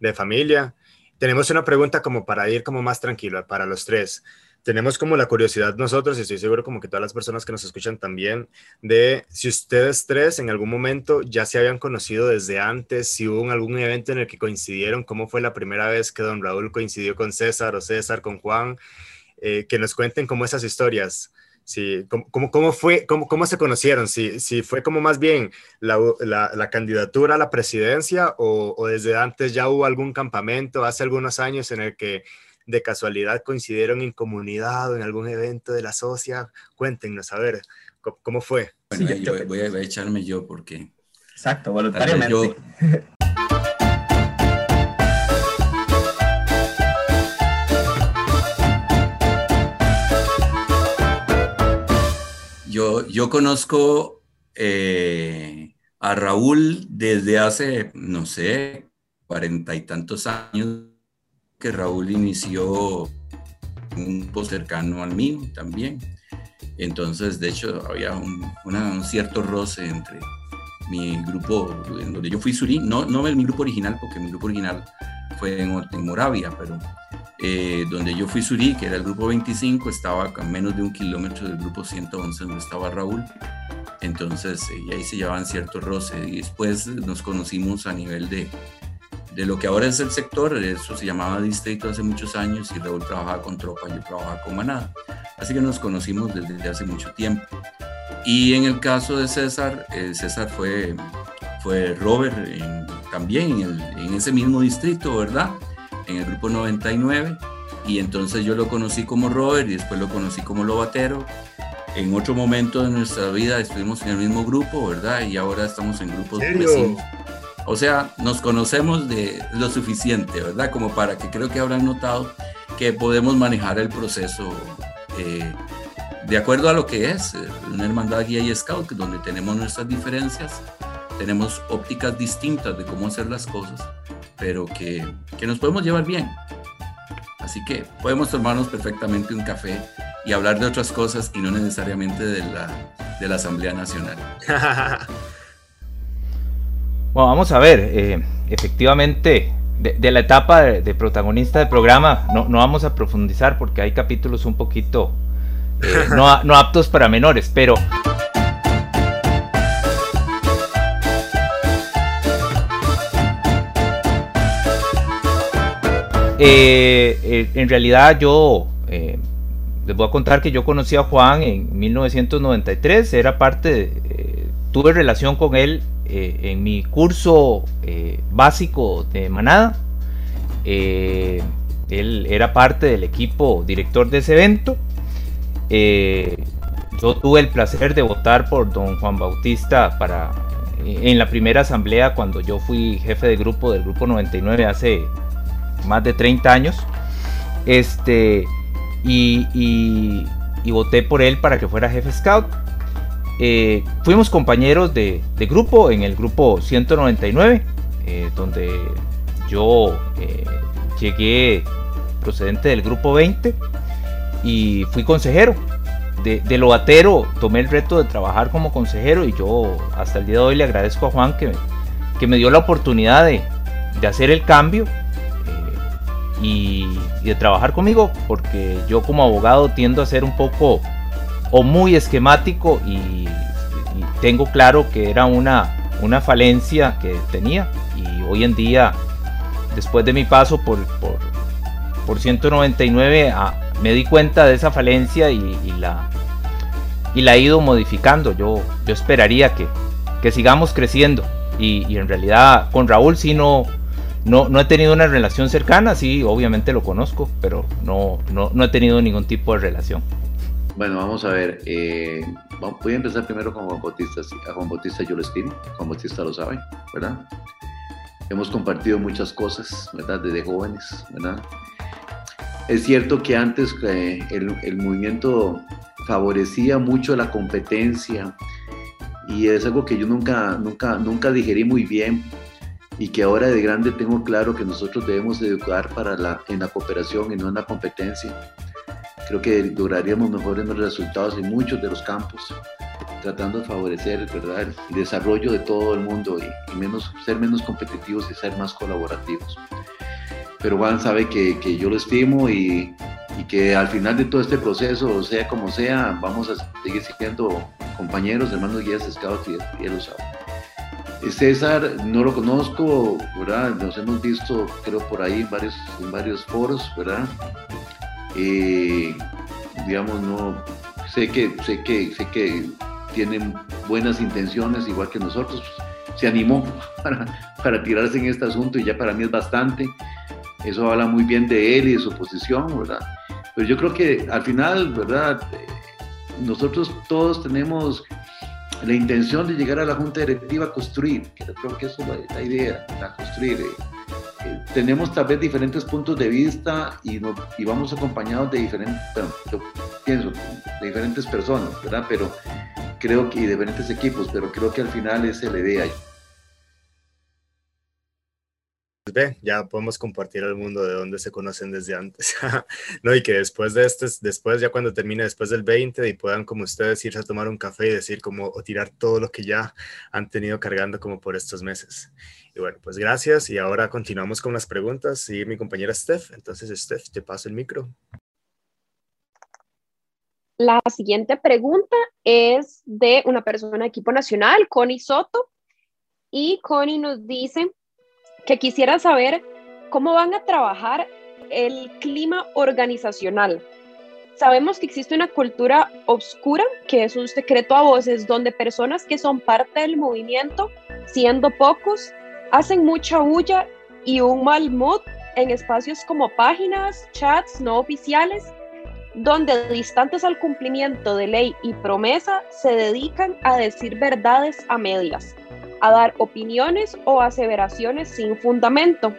de familia. Tenemos una pregunta como para ir como más tranquila para los tres. Tenemos como la curiosidad nosotros, y estoy seguro como que todas las personas que nos escuchan también, de si ustedes tres en algún momento ya se habían conocido desde antes, si hubo algún evento en el que coincidieron, cómo fue la primera vez que don Raúl coincidió con César o César con Juan, eh, que nos cuenten como esas historias. Sí, ¿cómo, cómo, fue, cómo, cómo, se conocieron? Si, si fue como más bien la, la, candidatura a la presidencia o, o, desde antes ya hubo algún campamento hace algunos años en el que de casualidad coincidieron en comunidad o en algún evento de la socia, cuéntenos, a ver, ¿cómo, fue? Bueno, yo, voy, a, echarme yo porque... Exacto, voluntariamente. Yo... yo, conozco eh, a Raúl desde hace, no sé, cuarenta y tantos años que Raúl inició un grupo cercano al mío también. Entonces, de hecho, había un, cierto roce entre mi grupo, en donde yo fui Surí, no, no mi grupo original, porque mi grupo original fue en, Moravia, pero eh, donde yo fui Surí, que era el grupo 25, estaba a menos de un kilómetro del grupo 111 donde estaba Raúl. Entonces, eh, ahí se llevaban cierto roce. Y después nos conocimos a nivel de, de lo que ahora es el sector, eso se llamaba distrito hace muchos años y Raúl trabajaba con tropa, yo trabajaba con manada. Así que nos conocimos desde hace mucho tiempo. Y en el caso de César, eh, César fue, fue Robert también en, en, ese mismo distrito, ¿verdad? En el grupo 99. Y entonces yo lo conocí como Robert y después lo conocí como Lobatero. En otro momento de nuestra vida estuvimos en el mismo grupo, ¿verdad? Y ahora estamos en grupos vecinos. O sea, nos conocemos de lo suficiente, ¿verdad? Como para que creo que habrán notado que podemos manejar el proceso eh, de acuerdo a lo que es eh, una hermandad guía y scout, donde tenemos nuestras diferencias, tenemos ópticas distintas de cómo hacer las cosas, pero que, que nos podemos llevar bien. Así que podemos tomarnos perfectamente un café y hablar de otras cosas y no necesariamente de la, de la Asamblea Nacional. <laughs> Bueno, vamos a ver, eh, efectivamente, de, la etapa de, protagonista del programa no, no, vamos a profundizar porque hay capítulos un poquito eh, <laughs> no, no aptos para menores, pero... Eh, en realidad yo les voy a contar que yo conocí a Juan en 1993, era parte, tuve relación con él eh, en mi curso eh, básico de Manada. Eh, él era parte del equipo director de ese evento. yo tuve el placer de votar por don Juan Bautista para en la primera asamblea cuando yo fui jefe de grupo del grupo 99 hace más de 30 años. Este, y, y voté por él para que fuera jefe scout. Eh, fuimos compañeros de, grupo en el grupo 199, eh, donde yo eh, llegué procedente del grupo 20 y fui consejero. De, de Lobatero tomé el reto de trabajar como consejero y yo hasta el día de hoy le agradezco a Juan que, que me dio la oportunidad de, hacer el cambio y, y, de trabajar conmigo, porque yo como abogado tiendo a ser un poco o muy esquemático y, tengo claro que era una, una falencia que tenía. Y hoy en día después de mi paso por, por, por 199 ah, me di cuenta de esa falencia y, la y la he ido modificando. Yo, yo esperaría que, que sigamos creciendo. Y, en realidad con Raúl sí no, no, no he tenido una relación cercana, sí, obviamente lo conozco, pero no, no, no he tenido ningún tipo de relación. Bueno, vamos a ver. Eh, voy a empezar primero con Juan Bautista. A Juan Bautista yo lo estimo, Juan Bautista lo sabe, ¿verdad? Hemos compartido muchas cosas, ¿verdad? Desde jóvenes, ¿verdad? Es cierto que antes eh, el, el, movimiento favorecía mucho la competencia y es algo que yo nunca, nunca, nunca digerí muy bien y que ahora de grande tengo claro que nosotros debemos educar para la, en la cooperación y no en la competencia creo que lograríamos mejores resultados en muchos de los campos, tratando de favorecer ¿verdad? el desarrollo de todo el mundo y, menos, ser menos competitivos y ser más colaborativos. Pero Juan sabe que, que yo lo estimo y, y, que al final de todo este proceso, sea como sea, vamos a seguir siendo compañeros, hermanos guías scouts y, él lo sabe. César no lo conozco, ¿verdad? Nos hemos visto, creo, por ahí varios, en varios foros, ¿verdad? Eh, digamos, no, sé que, sé que, sé que tienen buenas intenciones, igual que nosotros, se animó <laughs> para, para tirarse en este asunto y ya para mí es bastante. Eso habla muy bien de él y de su posición, ¿verdad? Pero yo creo que al final, ¿verdad? Nosotros todos tenemos la intención de llegar a la junta directiva a construir, creo que eso es la, idea, a construir. Eh, tenemos tal vez diferentes puntos de vista y, vamos acompañados de diferentes, yo pienso, de diferentes personas, ¿verdad? Pero creo que, y diferentes equipos, pero creo que al final es la idea. Ve, ya podemos compartir al mundo de dónde se conocen desde antes. <laughs> no, y que después de este, después ya cuando termine, después del 20, y puedan como ustedes irse a tomar un café y decir como, o tirar todo lo que ya han tenido cargando como por estos meses. Y bueno, pues gracias. Y ahora continuamos con las preguntas. Y mi compañera Steph. Entonces, Steph, te paso el micro. La siguiente pregunta es de una persona de equipo nacional, Connie Soto. Y Connie nos dice, que quisiera saber cómo van a trabajar el clima organizacional. Sabemos que existe una cultura oscura, que es un secreto a voces, donde personas que son parte del movimiento, siendo pocos, hacen mucha bulla y un mal mood en espacios como páginas, chats no oficiales, donde distantes al cumplimiento de ley y promesa se dedican a decir verdades a medias a dar opiniones o aseveraciones sin fundamento,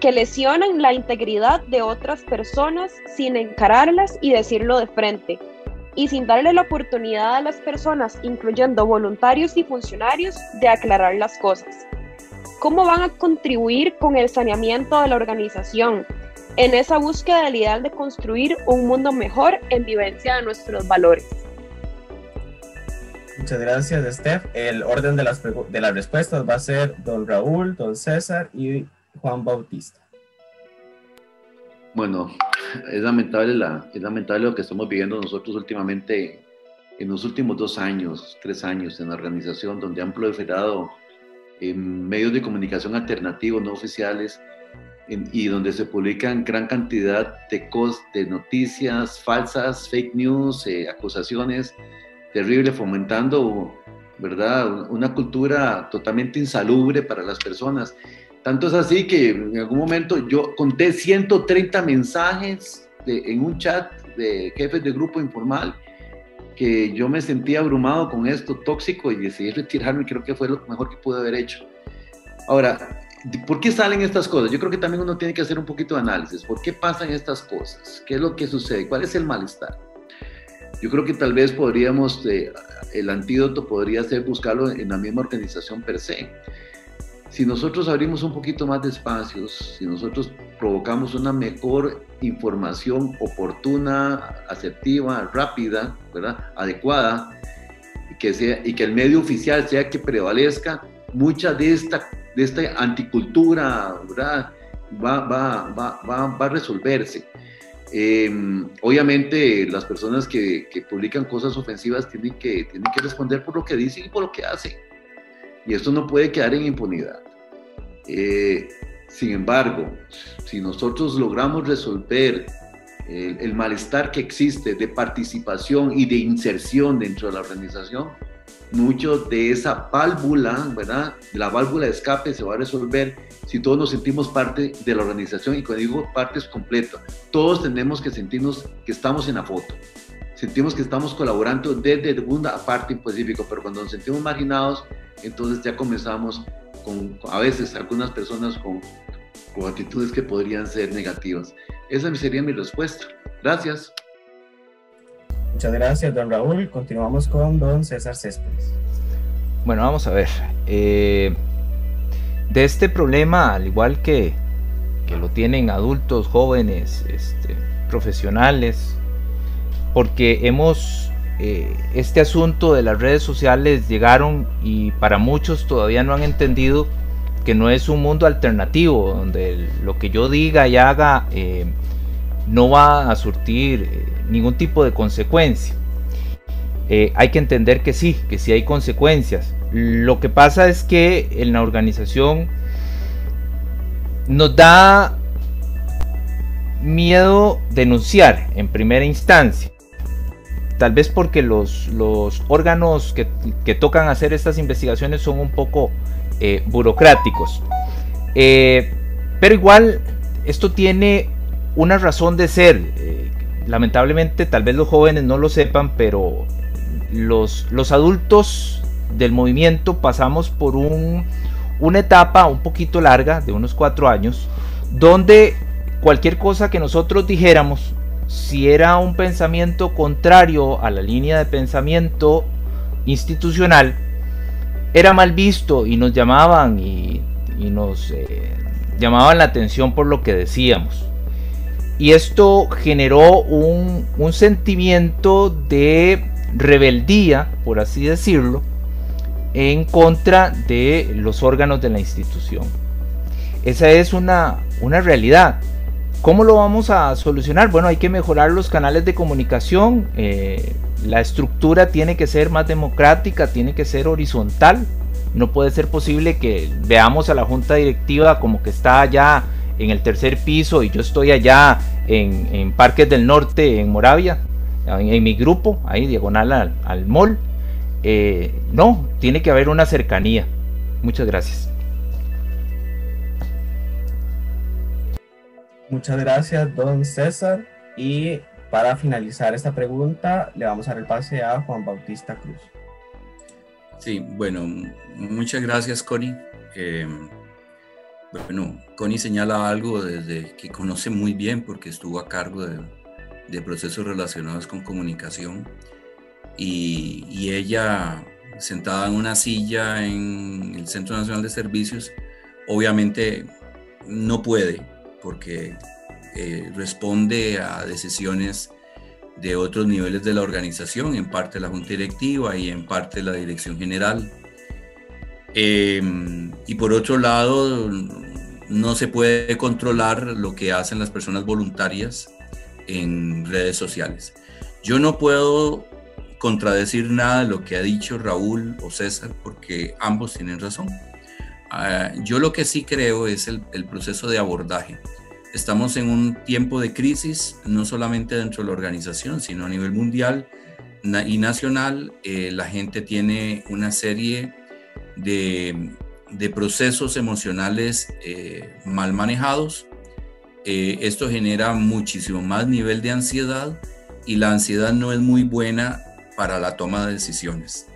que lesionan la integridad de otras personas sin encararlas y decirlo de frente, y sin darle la oportunidad a las personas, incluyendo voluntarios y funcionarios, de aclarar las cosas. ¿Cómo van a contribuir con el saneamiento de la organización en esa búsqueda del ideal de construir un mundo mejor en vivencia de nuestros valores? Muchas gracias, Steph. El orden de las, de las respuestas va a ser don Raúl, don César y Juan Bautista. Bueno, es lamentable, la, es lamentable lo que estamos viviendo nosotros últimamente, en los últimos dos años, tres años en la organización, donde han proliferado en medios de comunicación alternativos, no oficiales, y donde se publican gran cantidad de, de noticias falsas, fake news, eh, acusaciones terrible, fomentando, ¿verdad? Una cultura totalmente insalubre para las personas. Tanto es así que en algún momento yo conté 130 mensajes en un chat de jefes de grupo informal que yo me sentía abrumado con esto tóxico y decidí retirarme. Creo que fue lo mejor que pude haber hecho. Ahora, ¿por qué salen estas cosas? Yo creo que también uno tiene que hacer un poquito de análisis. ¿Por qué pasan estas cosas? ¿Qué es lo que sucede? ¿Cuál es el malestar? Yo creo que tal vez podríamos, eh, el antídoto podría ser buscarlo en la misma organización per se. Si nosotros abrimos un poquito más de espacios, si nosotros provocamos una mejor información oportuna, asertiva, rápida, ¿verdad? adecuada, y que, sea, y que el medio oficial sea que prevalezca, mucha de esta, de esta anticultura ¿verdad? Va, va, va, va a resolverse. Em, obviamente las personas que, publican cosas ofensivas tienen que, tienen que responder por lo que dicen y por lo que hacen. Y esto no puede quedar en impunidad. Eh, sin embargo, si nosotros logramos resolver el, malestar que existe de participación y de inserción dentro de la organización, mucho de esa válvula, ¿verdad? La válvula de escape se va a resolver si todos nos sentimos parte de la organización y cuando digo parte es completa. Todos tenemos que sentirnos que estamos en la foto. Sentimos que estamos colaborando desde una parte en específico, pero cuando nos sentimos marginados, entonces ya comenzamos con, a veces algunas personas con, con actitudes que podrían ser negativas. Esa sería mi respuesta. Gracias. Muchas gracias, don Raúl. Continuamos con don César Céspedes. Bueno, vamos a ver. Eh, de este problema, al igual que, que lo tienen adultos, jóvenes, este, profesionales, porque hemos, eh, este asunto de las redes sociales llegaron y para muchos todavía no han entendido que no es un mundo alternativo, donde lo que yo diga y haga eh, no va a surtir ningún tipo de consecuencia. Eh, hay que entender que sí, que sí hay consecuencias. Lo que pasa es que en la organización nos da miedo denunciar en primera instancia. Tal vez porque los, los órganos que, tocan hacer estas investigaciones son un poco eh, burocráticos. Eh, pero igual esto tiene una razón de ser lamentablemente tal vez los jóvenes no lo sepan, pero los, los adultos del movimiento pasamos por un, una etapa un poquito larga, de unos cuatro años, donde cualquier cosa que nosotros dijéramos, si era un pensamiento contrario a la línea de pensamiento institucional, era mal visto y nos llamaban y, nos eh, llamaban la atención por lo que decíamos. Y esto generó un, un sentimiento de rebeldía, por así decirlo, en contra de los órganos de la institución. Esa es una, una realidad. ¿Cómo lo vamos a solucionar? Bueno, hay que mejorar los canales de comunicación. Eh, la estructura tiene que ser más democrática, tiene que ser horizontal. No puede ser posible que veamos a la junta directiva como que está allá en el tercer piso y yo estoy allá en, Parques del Norte, en Moravia, en, mi grupo, ahí diagonal al, al mall. Eh, no, tiene que haber una cercanía. Muchas gracias. Muchas gracias, don César. Y para finalizar esta pregunta, le vamos a dar el pase a Juan Bautista Cruz. Sí, bueno, muchas gracias, Connie. Eh, bueno, Connie señala algo desde que conoce muy bien porque estuvo a cargo de, de procesos relacionados con comunicación y, y, ella sentada en una silla en el Centro Nacional de Servicios, obviamente no puede porque eh, responde a decisiones de otros niveles de la organización, en parte la Junta Directiva y en parte la Dirección General. Em, y por otro lado, no se puede controlar lo que hacen las personas voluntarias en redes sociales. Yo no puedo contradecir nada de lo que ha dicho Raúl o César porque ambos tienen razón. Ah, yo lo que sí creo es el, proceso de abordaje. Estamos en un tiempo de crisis, no solamente dentro de la organización, sino a nivel mundial y nacional. Eh, la gente tiene una serie de, procesos emocionales eh, mal manejados. Eh, esto genera muchísimo más nivel de ansiedad y la ansiedad no es muy buena para la toma de decisiones.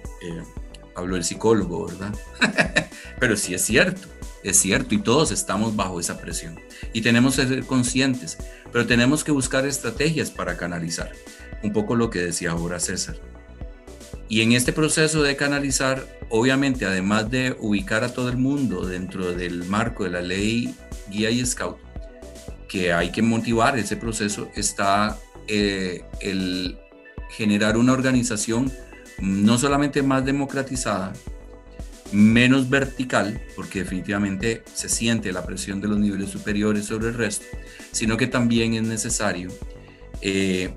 Hablo el psicólogo, ¿verdad? <laughs> Pero sí es cierto, es cierto, y todos estamos bajo esa presión. Y tenemos que ser conscientes, pero tenemos que buscar estrategias para canalizar. Un poco lo que decía ahora César. Y en este proceso de canalizar, obviamente, además de ubicar a todo el mundo dentro del marco de la ley guía y scout, que hay que motivar ese proceso, está eh, el generar una organización no solamente más democratizada, menos vertical, porque definitivamente se siente la presión de los niveles superiores sobre el resto, sino que también es necesario eh,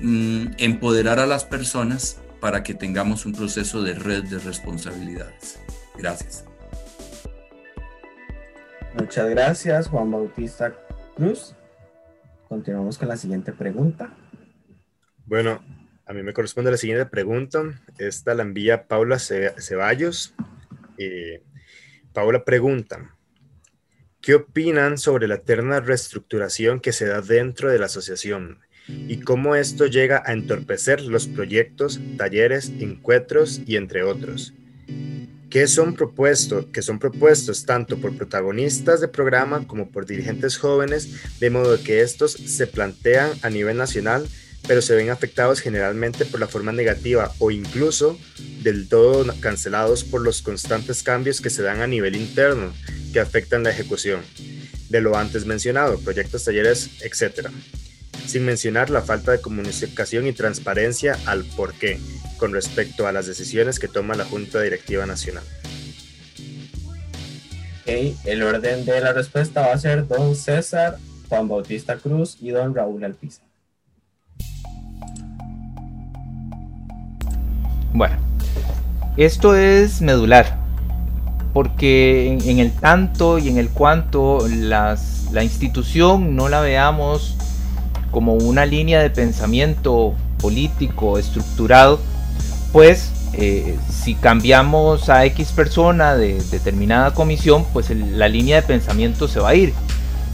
mm, empoderar a las personas para que tengamos un proceso de red de responsabilidades. Gracias. Muchas gracias, Juan Bautista Cruz. Continuamos con la siguiente pregunta. Bueno, a mí me corresponde la siguiente pregunta. Esta la envía Paula Ceballos. Paula pregunta, ¿qué opinan sobre la eterna reestructuración que se da dentro de la asociación y cómo esto llega a entorpecer los proyectos, talleres, encuentros y entre otros? ¿Qué son propuestos, que son propuestos tanto por protagonistas de programa como por dirigentes jóvenes, de modo que estos se plantean a nivel nacional pero se ven afectados generalmente por la forma negativa o incluso del todo cancelados por los constantes cambios que se dan a nivel interno que afectan la ejecución de lo antes mencionado, proyectos, talleres, etc. Sin mencionar la falta de comunicación y transparencia al por qué con respecto a las decisiones que toma la Junta Directiva Nacional. el orden de la respuesta va a ser don César, Juan Bautista Cruz y don Raúl Alpiza. Bueno, esto es medular, porque en, el tanto y en el cuanto las, la institución no la veamos como una línea de pensamiento político estructurado, pues eh, si cambiamos a X persona de determinada comisión, pues la línea de pensamiento se va a ir.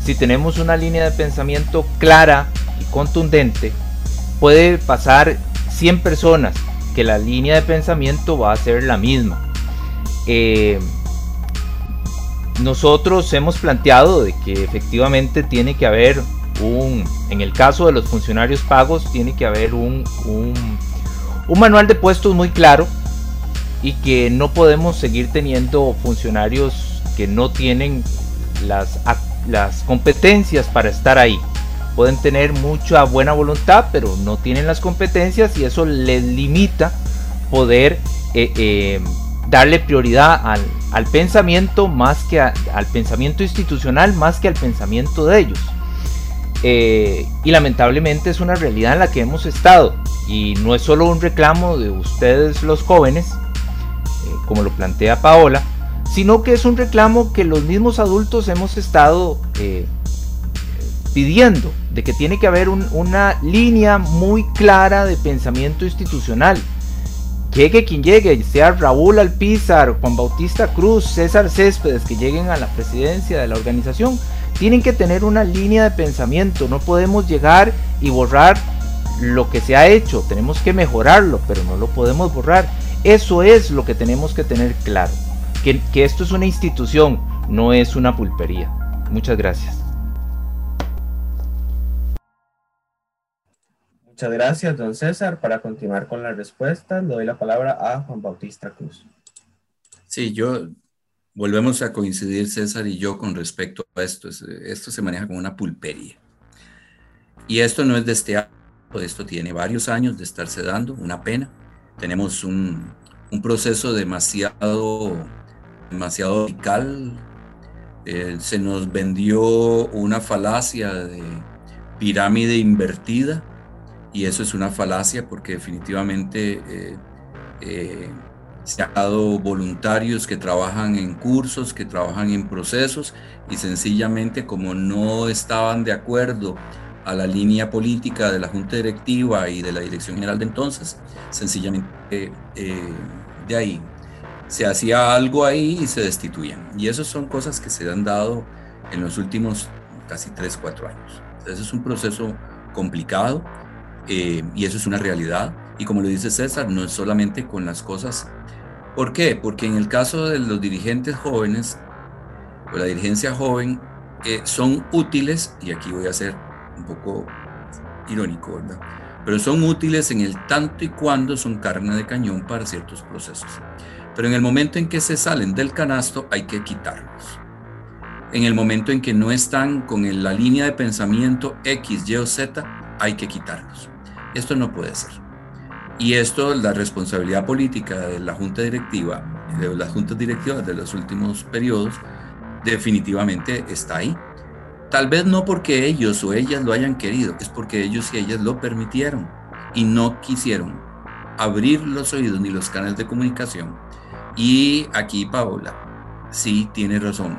Si tenemos una línea de pensamiento clara y contundente, puede pasar 100 personas que la línea de pensamiento va a ser la misma. Eh, nosotros hemos planteado de que efectivamente tiene que haber un, en el caso de los funcionarios pagos, tiene que haber un, un manual de puestos muy claro y que no podemos seguir teniendo funcionarios que no tienen las, las competencias para estar ahí. Pueden tener mucha buena voluntad, pero no tienen las competencias y eso les limita poder eh, eh, darle prioridad al, pensamiento más que al pensamiento institucional más que al pensamiento de ellos. Eh, y lamentablemente es una realidad en la que hemos estado y no es solo un reclamo de ustedes los jóvenes, como lo plantea Paola, sino que es un reclamo que los mismos adultos hemos estado pidiendo, de que tiene que haber una línea muy clara de pensamiento institucional. Llegue quien llegue, sea Raúl Alpizar, Juan Bautista Cruz, César Céspedes, que lleguen a la presidencia de la organización, tienen que tener una línea de pensamiento. No podemos llegar y borrar lo que se ha hecho. Tenemos que mejorarlo, pero no lo podemos borrar. Eso es lo que tenemos que tener claro. Que, que esto es una institución, no es una pulpería. Muchas gracias. Muchas gracias, don César. Para continuar con la respuesta, le doy la palabra a Juan Bautista Cruz. Sí, yo volvemos a coincidir César y yo con respecto a esto. Esto se maneja como una pulpería. Y esto no es de este año, esto tiene varios años de estarse dando, una pena. Tenemos un, proceso demasiado, demasiado radical. Eh, se nos vendió una falacia de pirámide invertida y eso es una falacia porque definitivamente eh, eh, se han dado voluntarios que trabajan en cursos, que trabajan en procesos y sencillamente como no estaban de acuerdo a la línea política de la Junta Directiva y de la Dirección General de entonces, sencillamente eh, de ahí se hacía algo ahí y se destituían. Y esas son cosas que se han dado en los últimos casi 3, 4 años. Ese es un proceso complicado eh, y eso es una realidad. Y como lo dice César, no es solamente con las cosas ¿Por qué? Porque en el caso de los dirigentes jóvenes, o la dirigencia joven, eh, son útiles, y aquí voy a ser un poco irónico, ¿verdad? Pero son útiles en el tanto y cuando son carne de cañón para ciertos procesos. Pero en el momento en que se salen del canasto hay que quitarlos. En el momento en que no están con la línea de pensamiento X, Y o Z, hay que quitarlos. Esto no puede ser. Y esto, la responsabilidad política de la Junta Directiva, de las juntas directivas de los últimos periodos, definitivamente está ahí. Tal vez no porque ellos o ellas lo hayan querido, es porque ellos y ellas lo permitieron y no quisieron abrir los oídos ni los canales de comunicación. Y aquí Paola sí tiene razón.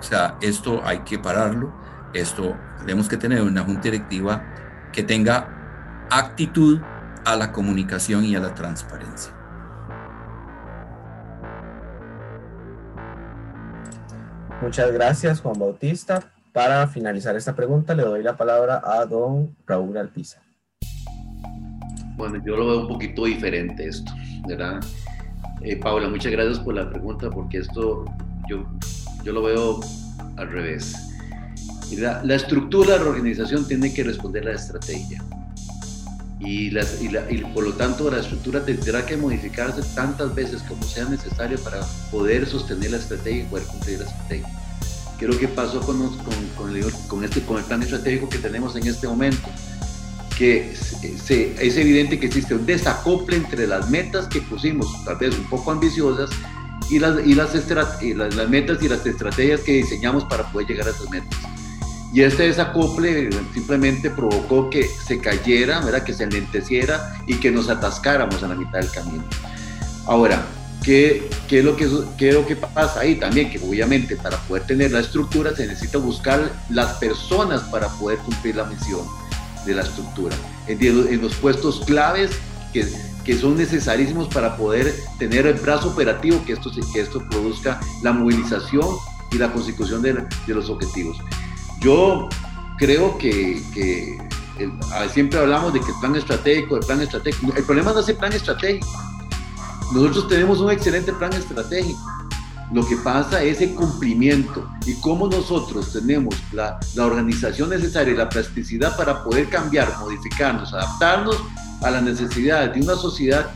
O sea, esto hay que pararlo. Esto tenemos que tener una junta directiva que tenga actitud a la comunicación y a la transparencia. Muchas gracias, Juan Bautista. Para finalizar esta pregunta, le doy la palabra a don Raúl Alpiza. Bueno, yo lo veo un poquito diferente esto, ¿verdad? Eh, Paula, muchas gracias por la pregunta, porque esto yo, yo lo veo al revés. La, estructura de la organización tiene que responder a la estrategia y, por lo tanto la estructura tendrá que modificarse tantas veces como sea necesario para poder sostener la estrategia y poder cumplir la estrategia. ¿Qué es lo que pasó con, con, este, el plan estratégico que tenemos en este momento? Que es evidente que existe un desacople entre las metas que pusimos, tal vez un poco ambiciosas, y las, las metas y las estrategias que diseñamos para poder llegar a esas metas. Y este desacople simplemente provocó que se cayera, ¿verdad? que se enlenteciera y que nos atascáramos a la mitad del camino. Ahora, ¿qué, qué, es lo que, qué es lo que pasa ahí también? Que obviamente para poder tener la estructura se necesita buscar las personas para poder cumplir la misión de la estructura. En, en los puestos claves que, que son necesarios para poder tener el brazo operativo que esto, que esto produzca la movilización y la consecución de los objetivos. Yo creo que, siempre hablamos de que el plan estratégico, el plan estratégico, el problema no es el plan estratégico. Nosotros tenemos un excelente plan estratégico. Lo que pasa es el cumplimiento y cómo nosotros tenemos la, la organización necesaria y la plasticidad para poder cambiar, modificarnos, adaptarnos a las necesidades de una sociedad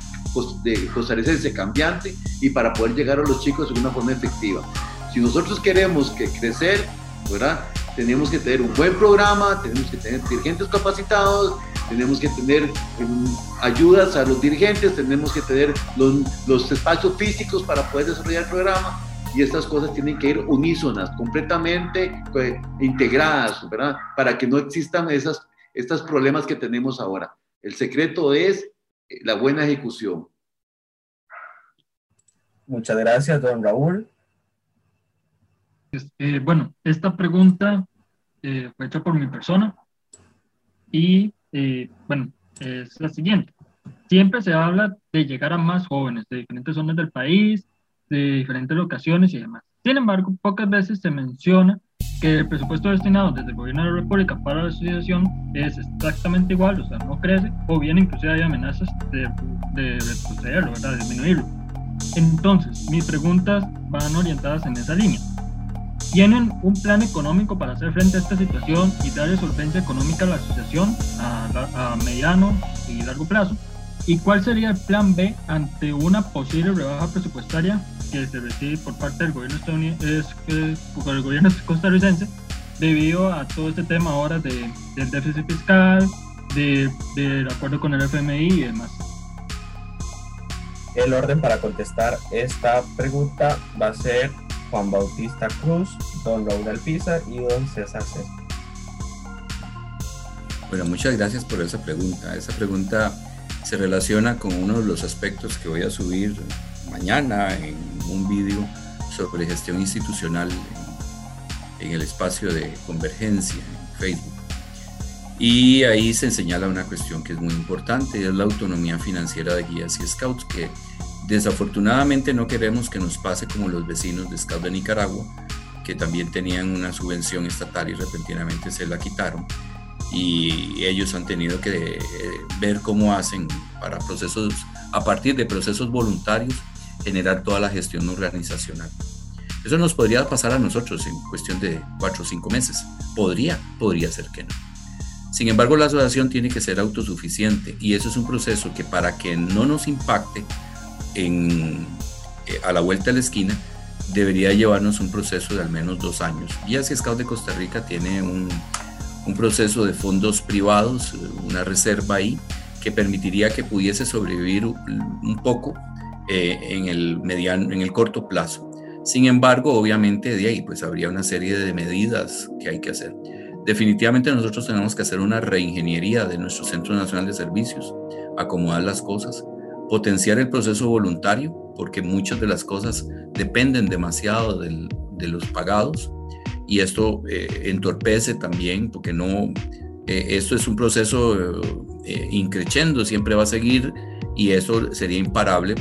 de costarricense cambiante y para poder llegar a los chicos de una forma efectiva. Si nosotros queremos que crecer, ¿verdad? Tenemos que tener un buen programa, tenemos que tener dirigentes capacitados, tenemos que tener um, ayudas a los dirigentes, tenemos que tener los, los espacios físicos para poder desarrollar el programa y estas cosas tienen que ir unísonas, completamente pues, integradas, ¿verdad? Para que no existan esas, estos problemas que tenemos ahora. El secreto es eh, la buena ejecución. Muchas gracias, don Raúl. Eh, bueno, esta pregunta eh, fue hecha por mi persona y, bueno, es la siguiente. Siempre se habla de llegar a más jóvenes de diferentes zonas del país, de diferentes locaciones y demás. Sin embargo, pocas veces se menciona que el presupuesto destinado desde el gobierno de la República para la asociación es exactamente igual, o sea, no crece, o bien inclusive hay amenazas de, de retrocederlo, ¿verdad? disminuirlo. Entonces, mis preguntas van orientadas en esa línea. ¿Tienen un plan económico para hacer frente a esta situación y darle solvencia económica a la asociación a, a mediano y largo plazo? ¿Y cuál sería el plan B ante una posible rebaja presupuestaria que se recibe por parte del gobierno estadounidense, por el gobierno costarricense, debido a todo este tema ahora de, del déficit fiscal, de, del acuerdo con el FMI y demás. El orden para contestar esta pregunta va a ser Juan Bautista Cruz, don Raúl Alpiza y don César César. Bueno, muchas gracias por esa pregunta. Esa pregunta se relaciona con uno de los aspectos que voy a subir mañana en un vídeo sobre gestión institucional en, el espacio de convergencia en Facebook. Y ahí se señala una cuestión que es muy importante, es la autonomía financiera de guías y scouts, que desafortunadamente no queremos que nos pase como los vecinos de Scouts de Nicaragua, que también tenían una subvención estatal y repentinamente se la quitaron y ellos han tenido que eh, ver cómo hacen para procesos, a partir de procesos voluntarios, generar toda la gestión organizacional. Eso nos podría pasar a nosotros en cuestión de cuatro o cinco meses. Podría, podría ser que no. Sin embargo, la asociación tiene que ser autosuficiente y eso es un proceso que para que no nos impacte en, eh, a la vuelta de la esquina, debería llevarnos un proceso de al menos dos años. Y así Scout de Costa Rica tiene un, un proceso de fondos privados, una reserva ahí, que permitiría que pudiese sobrevivir un poco eh, en, el mediano, en el corto plazo. Sin embargo, obviamente de ahí pues habría una serie de medidas que hay que hacer. Definitivamente nosotros tenemos que hacer una reingeniería de nuestro Centro Nacional de Servicios, acomodar las cosas, potenciar el proceso voluntario, porque muchas de las cosas dependen demasiado de los pagados y esto eh, entorpece también, porque no, eh, esto es un proceso eh, increciendo, siempre va a seguir y eso sería imparable.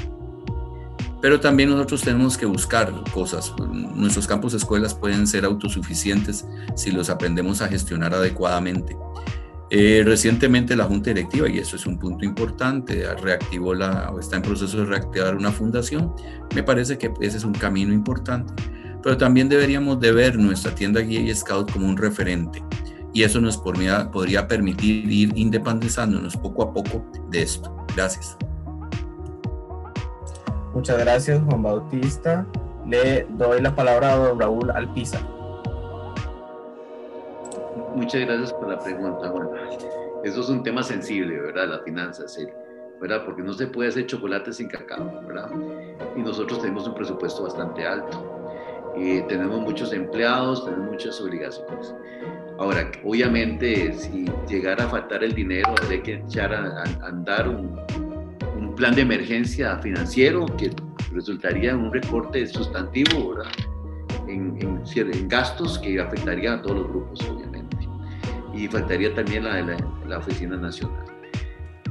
Pero también nosotros tenemos que buscar cosas. Nuestros campos escuelas pueden ser autosuficientes si los aprendemos a gestionar adecuadamente. Recientemente la Junta Directiva, y eso es un punto importante, reactivó la, está en proceso de reactivar una fundación. Me parece que ese es un camino importante pero también deberíamos de ver nuestra tienda guía y scout como un referente y eso nos podría, permitir ir independizándonos poco a poco de esto. Gracias. Muchas gracias Juan Bautista. Le doy la palabra a Raúl Alpiza. Muchas gracias por la pregunta. Bueno, eso es un tema sensible, ¿verdad? Las finanzas, ¿verdad? Porque no se puede hacer chocolate sin cacao, ¿verdad? Y nosotros tenemos un presupuesto bastante alto tenemos muchos empleados, tenemos muchas obligaciones. Ahora, obviamente, si llegara a faltar el dinero, hay que echar a, andar un, plan de emergencia financiero que resultaría en un recorte sustantivo, ¿verdad? En, en, en, gastos que afectaría a todos los grupos, obviamente. Y faltaría también la, la, la Oficina Nacional.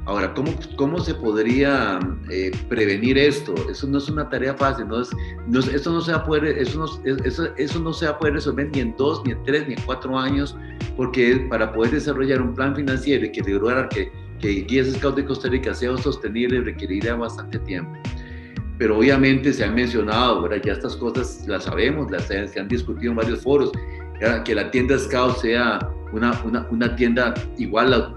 Ahora, ¿cómo, cómo se podría eh, prevenir esto? Eso no es una tarea fácil, no es, no, esto no se va a poder, eso no, eso, eso no se va a poder resolver ni en dos, ni en tres, ni en cuatro años, porque para poder desarrollar un plan financiero y que lograr que, que Guías Scouts de Costa Rica sea sostenible requeriría bastante tiempo. Pero obviamente se han mencionado, ¿verdad? ya estas cosas las sabemos, las se han discutido en varios foros, que la tienda Scout sea una, una, una tienda igual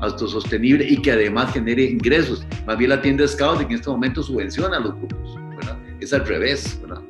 autosostenible y que además genere ingresos. Más bien la tienda Scout en este momento subvenciona a los grupos, ¿verdad? Es al revés, ¿verdad?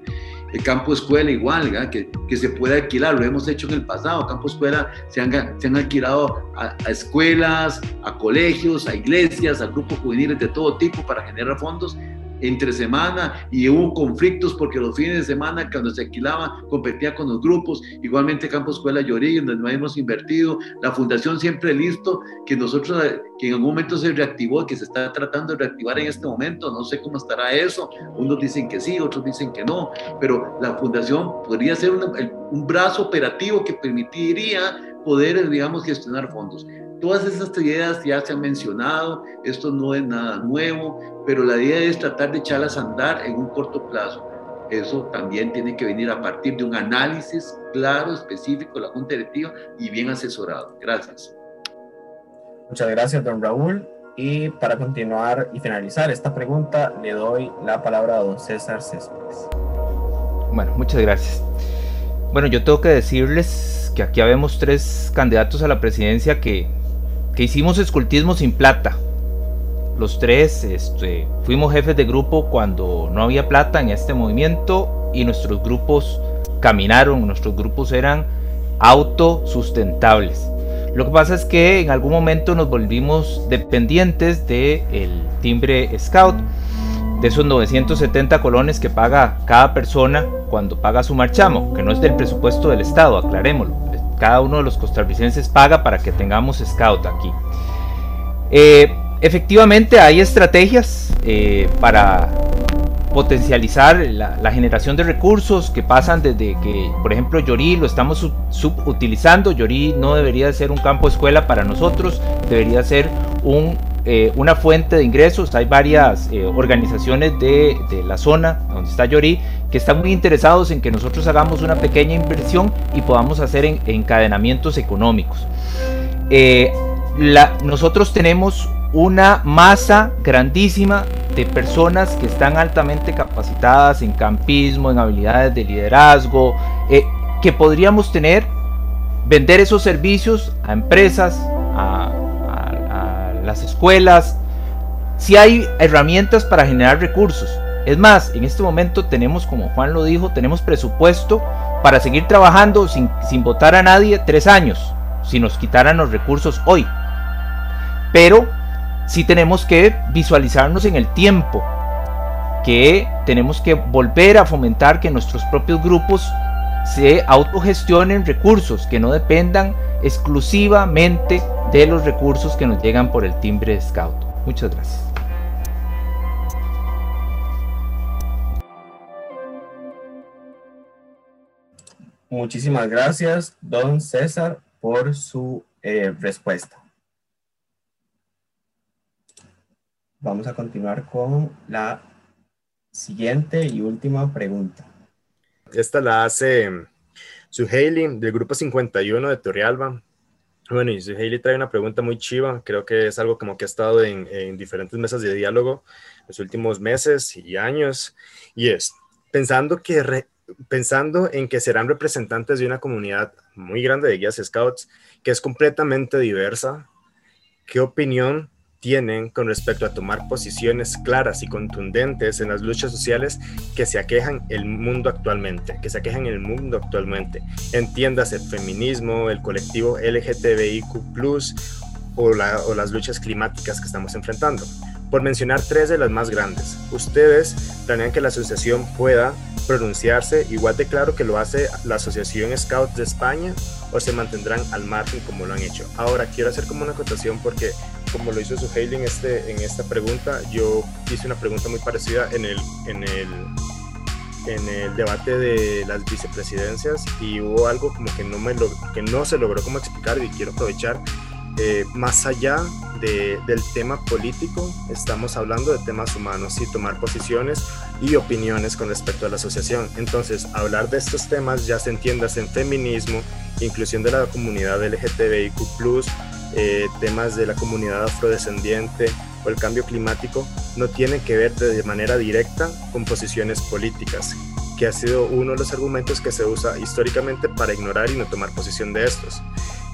El campo escuela igual, que, que, se puede alquilar, lo hemos hecho en el pasado. Campo escuela se han, se han alquilado a, a, escuelas, a colegios, a iglesias, a grupos juveniles de todo tipo para generar fondos entre semana y hubo conflictos porque los fines de semana cuando se alquilaba competía con los grupos, igualmente Campo Escuela Llorí, donde no hemos invertido, la fundación siempre listo, que nosotros, que en algún momento se reactivó, que se está tratando de reactivar en este momento, no sé cómo estará eso, unos dicen que sí, otros dicen que no, pero la fundación podría ser un, un brazo operativo que permitiría poder, digamos, gestionar fondos. Todas esas ideas ya se han mencionado, esto no es nada nuevo, pero la idea es tratar de echarlas a andar en un corto plazo. Eso también tiene que venir a partir de un análisis claro, específico de la Junta Directiva y bien asesorado. Gracias. Muchas gracias, don Raúl. Y para continuar y finalizar esta pregunta, le doy la palabra a don César Céspedes. Bueno, muchas gracias. Bueno, yo tengo que decirles que aquí habemos tres candidatos a la presidencia que que hicimos escultismo sin plata. Los tres este, fuimos jefes de grupo cuando no había plata en este movimiento y nuestros grupos caminaron, nuestros grupos eran autosustentables. Lo que pasa es que en algún momento nos volvimos dependientes del el timbre scout, de esos 970 colones que paga cada persona cuando paga su marchamo, que no es del presupuesto del Estado, aclarémoslo cada uno de los costarricenses paga para que tengamos scout aquí. Eh, efectivamente hay estrategias eh, para potencializar la, generación de recursos que pasan desde que, por ejemplo, Yorí lo estamos subutilizando. Yorí no debería ser un campo escuela para nosotros, debería ser un eh, una fuente de ingresos. Hay varias eh, organizaciones de, la zona donde está Yorí que están muy interesados en que nosotros hagamos una pequeña inversión y podamos hacer encadenamientos económicos. Eh, nosotros tenemos una masa grandísima de personas que están altamente capacitadas en campismo, en habilidades de liderazgo, que podríamos tener, vender esos servicios a empresas, a, las escuelas, si hay herramientas para generar recursos. Es más, en este momento tenemos, como Juan lo dijo, tenemos presupuesto para seguir trabajando sin, sin votar a nadie tres años, si nos quitaran los recursos hoy. Pero sí tenemos que visualizarnos en el tiempo, que tenemos que volver a fomentar que nuestros propios grupos se autogestionen recursos, que no dependan exclusivamente de los recursos que nos llegan por el timbre de Scout. Muchas gracias. Muchísimas gracias, don César, por su eh, respuesta. Vamos a continuar con la siguiente y última pregunta. Esta la hace Suheili del grupo 51 de Torrealba. Bueno, y Suheili trae una pregunta muy chiva, creo que es algo como que ha estado en, diferentes mesas de diálogo los últimos meses y años, y es pensando, que pensando en que serán representantes de una comunidad muy grande de guías scouts, que es completamente diversa, ¿qué opinión tienen con respecto a tomar posiciones claras y contundentes en las luchas sociales que se aquejan el mundo actualmente, que se aquejan el mundo actualmente. Entiendas el feminismo, el colectivo LGTBIQ+, o, o las luchas climáticas que estamos enfrentando. Por mencionar tres de las más grandes, ¿ustedes planean que la asociación pueda pronunciarse igual de claro que lo hace la Asociación Scouts de España o se mantendrán al margen como lo han hecho? Ahora, quiero hacer como una acotación porque como lo hizo Suheili en, este, en esta pregunta, yo hice una pregunta muy parecida en el, en el, en el debate de las vicepresidencias y hubo algo como que no, me lo, que no se logró como explicar y quiero aprovechar eh, más allá del tema político, estamos hablando de temas humanos y tomar posiciones y opiniones con respecto a la asociación. Entonces, hablar de estos temas ya se entiendas en feminismo, inclusión de la comunidad LGTBIQ, eh, temas de la comunidad afrodescendiente o el cambio climático, no tienen que ver de manera directa con posiciones políticas. que ha sido uno de los argumentos que se usa históricamente para ignorar y no tomar posición de estos.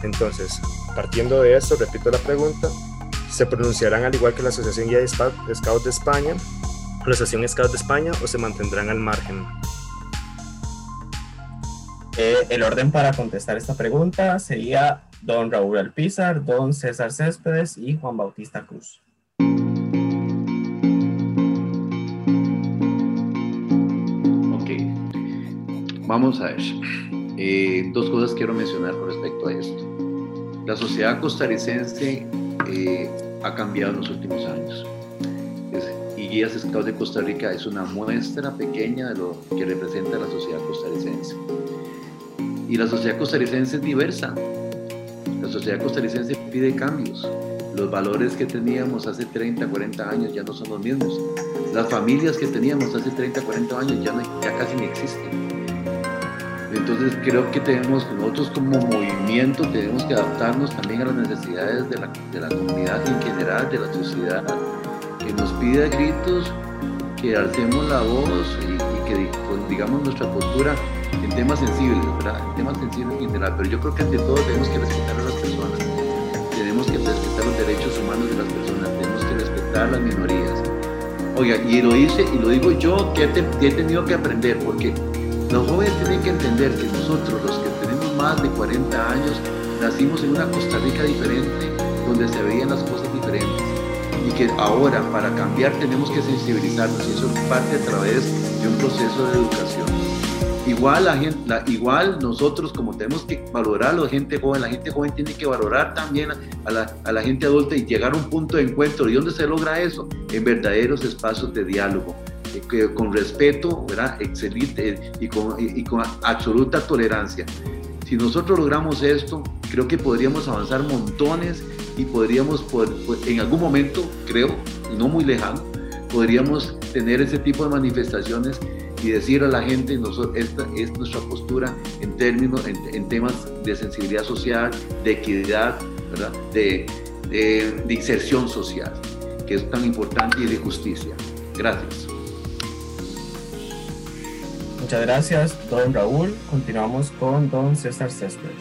Entonces, partiendo de esto, repito la pregunta, ¿se pronunciarán al igual que la Asociación Guía de Scouts de España, la Asociación Scouts de España o se mantendrán al margen? Eh, el orden para contestar esta pregunta sería don Raúl Alpizar, don César Céspedes y Juan Bautista Cruz. Ok, vamos a ver. Eh, dos cosas quiero mencionar con respecto a esto. La sociedad costarricense eh, ha cambiado en los últimos años. y Guías Scouts de Costa Rica es una muestra pequeña de lo que representa la sociedad costarricense. Y la sociedad costarricense es diversa. La sociedad costarricense pide cambios. Los valores que teníamos hace 30, 40 años ya no son los mismos. Las familias que teníamos hace 30, 40 años ya, ya casi ni existen. Entonces creo que tenemos, nosotros como movimiento tenemos que adaptarnos también a las necesidades de la, de la comunidad en general, de la sociedad, que nos pide gritos que alcemos la voz y, que pues, digamos nuestra postura en temas sensibles. En temas sensibles en general, pero yo creo que ante todo tenemos que respetar a las personas, tenemos que respetar los derechos humanos de las personas, tenemos que respetar las minorías. Oiga, y lo hice y lo digo yo que he, tenido que aprender, porque los jóvenes tienen que entender que nosotros, los que tenemos más de 40 años, nacimos en una Costa Rica diferente, donde se veían las cosas diferentes. Y que ahora, para cambiar, tenemos que sensibilizarnos, y eso parte a través de un proceso de educación igual la gente, igual nosotros como tenemos que valorar a la gente joven, la gente joven tiene que valorar también a la, a la gente adulta y llegar a un punto de encuentro. ¿Y dónde se logra eso? En verdaderos espacios de diálogo, eh, con respeto, ¿verdad? Excelente y con, y, con absoluta tolerancia. Si nosotros logramos esto, creo que podríamos avanzar montones y podríamos, en algún momento, creo, no muy lejano, podríamos tener ese tipo de manifestaciones y decir a la gente, nosotros, esta es nuestra postura en términos, en, temas de sensibilidad social, de equidad, ¿verdad? De, inserción social, que es tan importante, y de justicia. Gracias. Muchas gracias, don Raúl. Continuamos con don César Céspedes.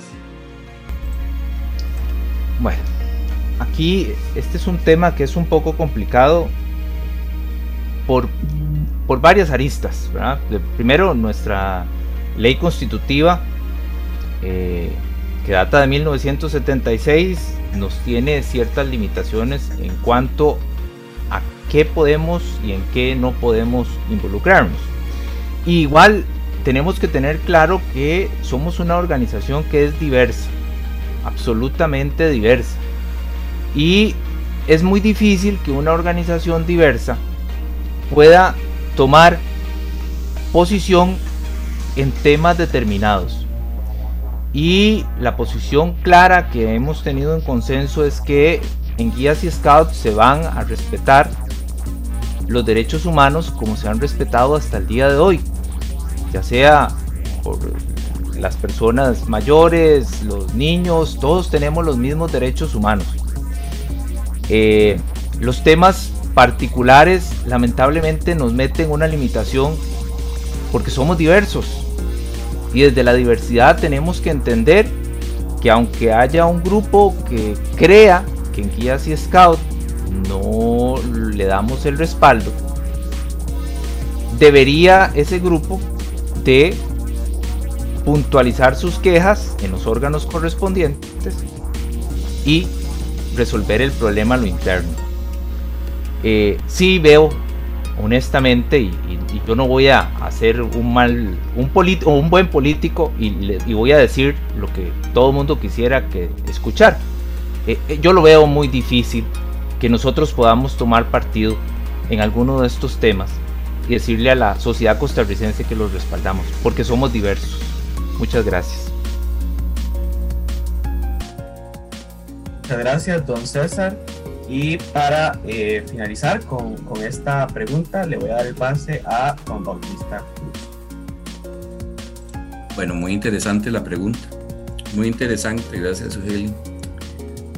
Bueno, aquí este es un tema que es un poco complicado por por varias aristas. Primero, nuestra ley constitutiva, eh, que data de 1976, nos tiene ciertas limitaciones en cuanto a qué podemos y en qué no podemos involucrarnos. Igual tenemos que tener claro que somos una organización que es diversa, absolutamente diversa. Y es muy difícil que una organización diversa pueda tomar posición en temas determinados. Y la posición clara que hemos tenido en consenso es que en guías y scouts se van a respetar los derechos humanos como se han respetado hasta el día de hoy, ya sea por las personas mayores, los niños, todos tenemos los mismos derechos humanos. Eh, los temas particulares lamentablemente nos meten una limitación porque somos diversos. Y desde la diversidad tenemos que entender que aunque haya un grupo que crea que en guías y scout no le damos el respaldo, debería ese grupo de puntualizar sus quejas en los órganos correspondientes y resolver el problema a lo interno. Eh, sí veo, honestamente, y, yo no voy a hacer un mal, un, o un buen político y, voy a decir lo que todo el mundo quisiera que escuchar. Eh, eh, yo lo veo muy difícil que nosotros podamos tomar partido en alguno de estos temas y decirle a la sociedad costarricense que los respaldamos, porque somos diversos. Muchas gracias. Muchas gracias, don César. Y para eh, finalizar con, con, esta pregunta, le voy a dar el pase a Juan Bautista Bueno, muy interesante la pregunta. Muy interesante, gracias, Ugeli.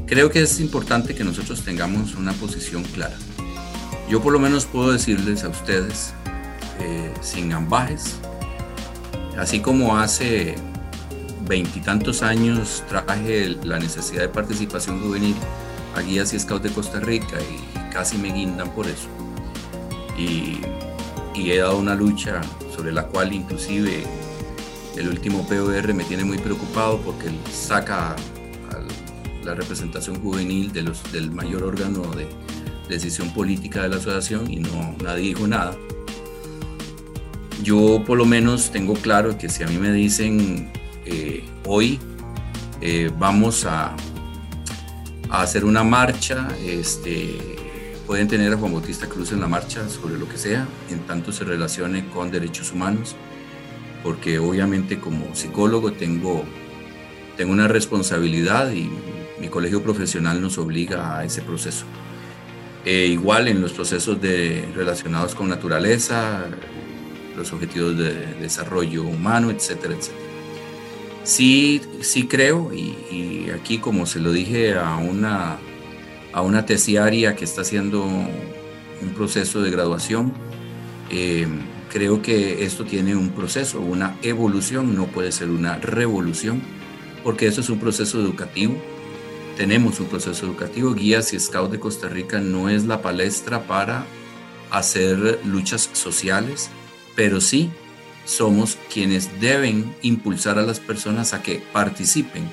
Creo que es importante que nosotros tengamos una posición clara. Yo por lo menos puedo decirles a ustedes, eh, sin ambajes, así como hace veintitantos años traje la necesidad de participación juvenil a guías y scouts de Costa Rica y casi me guindan por eso. Y, he dado una lucha sobre la cual inclusive el último POR me tiene muy preocupado porque saca la representación juvenil del mayor órgano de decisión política de la asociación y no nadie dijo nada. Yo por lo menos tengo claro que si a mí me dicen eh, hoy eh, vamos a, hacer una marcha, este, pueden tener a Juan Bautista Cruz en la marcha sobre lo que sea, en tanto se relacione con derechos humanos, porque obviamente como psicólogo tengo, tengo una responsabilidad y mi colegio profesional nos obliga a ese proceso. Eh, igual en los procesos de, relacionados con naturaleza, los objetivos de desarrollo humano, etcétera, etcétera. Sí, sí creo, y, aquí como se lo dije a una, a una tesiaria que está haciendo un proceso de graduación, eh, creo que esto tiene un proceso, una evolución, no puede ser una revolución, porque eso es un proceso educativo tenemos un proceso educativo. Guías y Scouts de Costa Rica no es la palestra para hacer luchas sociales, pero sí somos quienes deben impulsar a las personas a que participen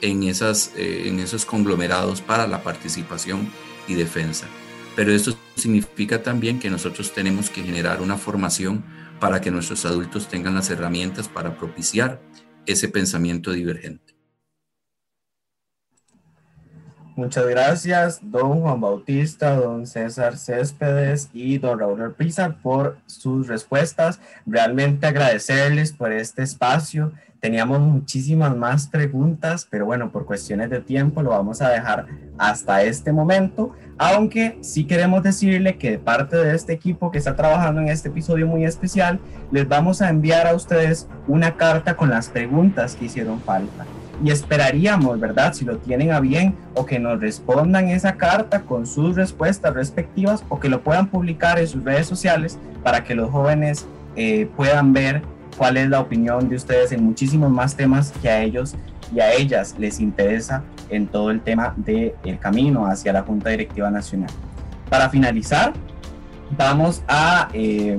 en, esas, eh, en esos conglomerados para la participación y defensa. Pero esto significa también que nosotros tenemos que generar una formación para que nuestros adultos tengan las herramientas para propiciar ese pensamiento divergente. Muchas gracias, don Juan Bautista, don César Céspedes y don Raúl Orpiza por sus respuestas. Realmente agradecerles por este espacio. Teníamos muchísimas más preguntas, pero bueno, por cuestiones de tiempo lo vamos a dejar hasta este momento. Aunque sí queremos decirle que de parte de este equipo que está trabajando en este episodio muy especial, les vamos a enviar a ustedes una carta con las preguntas que hicieron falta y esperaríamos, ¿verdad? Si lo tienen a bien o que nos respondan esa carta con sus respuestas respectivas o que lo puedan publicar en sus redes sociales para que los jóvenes eh, puedan ver cuál es la opinión de ustedes en muchísimos más temas que a ellos y a ellas les interesa en todo el tema del el camino hacia la Junta Directiva Nacional. Para finalizar, vamos a eh,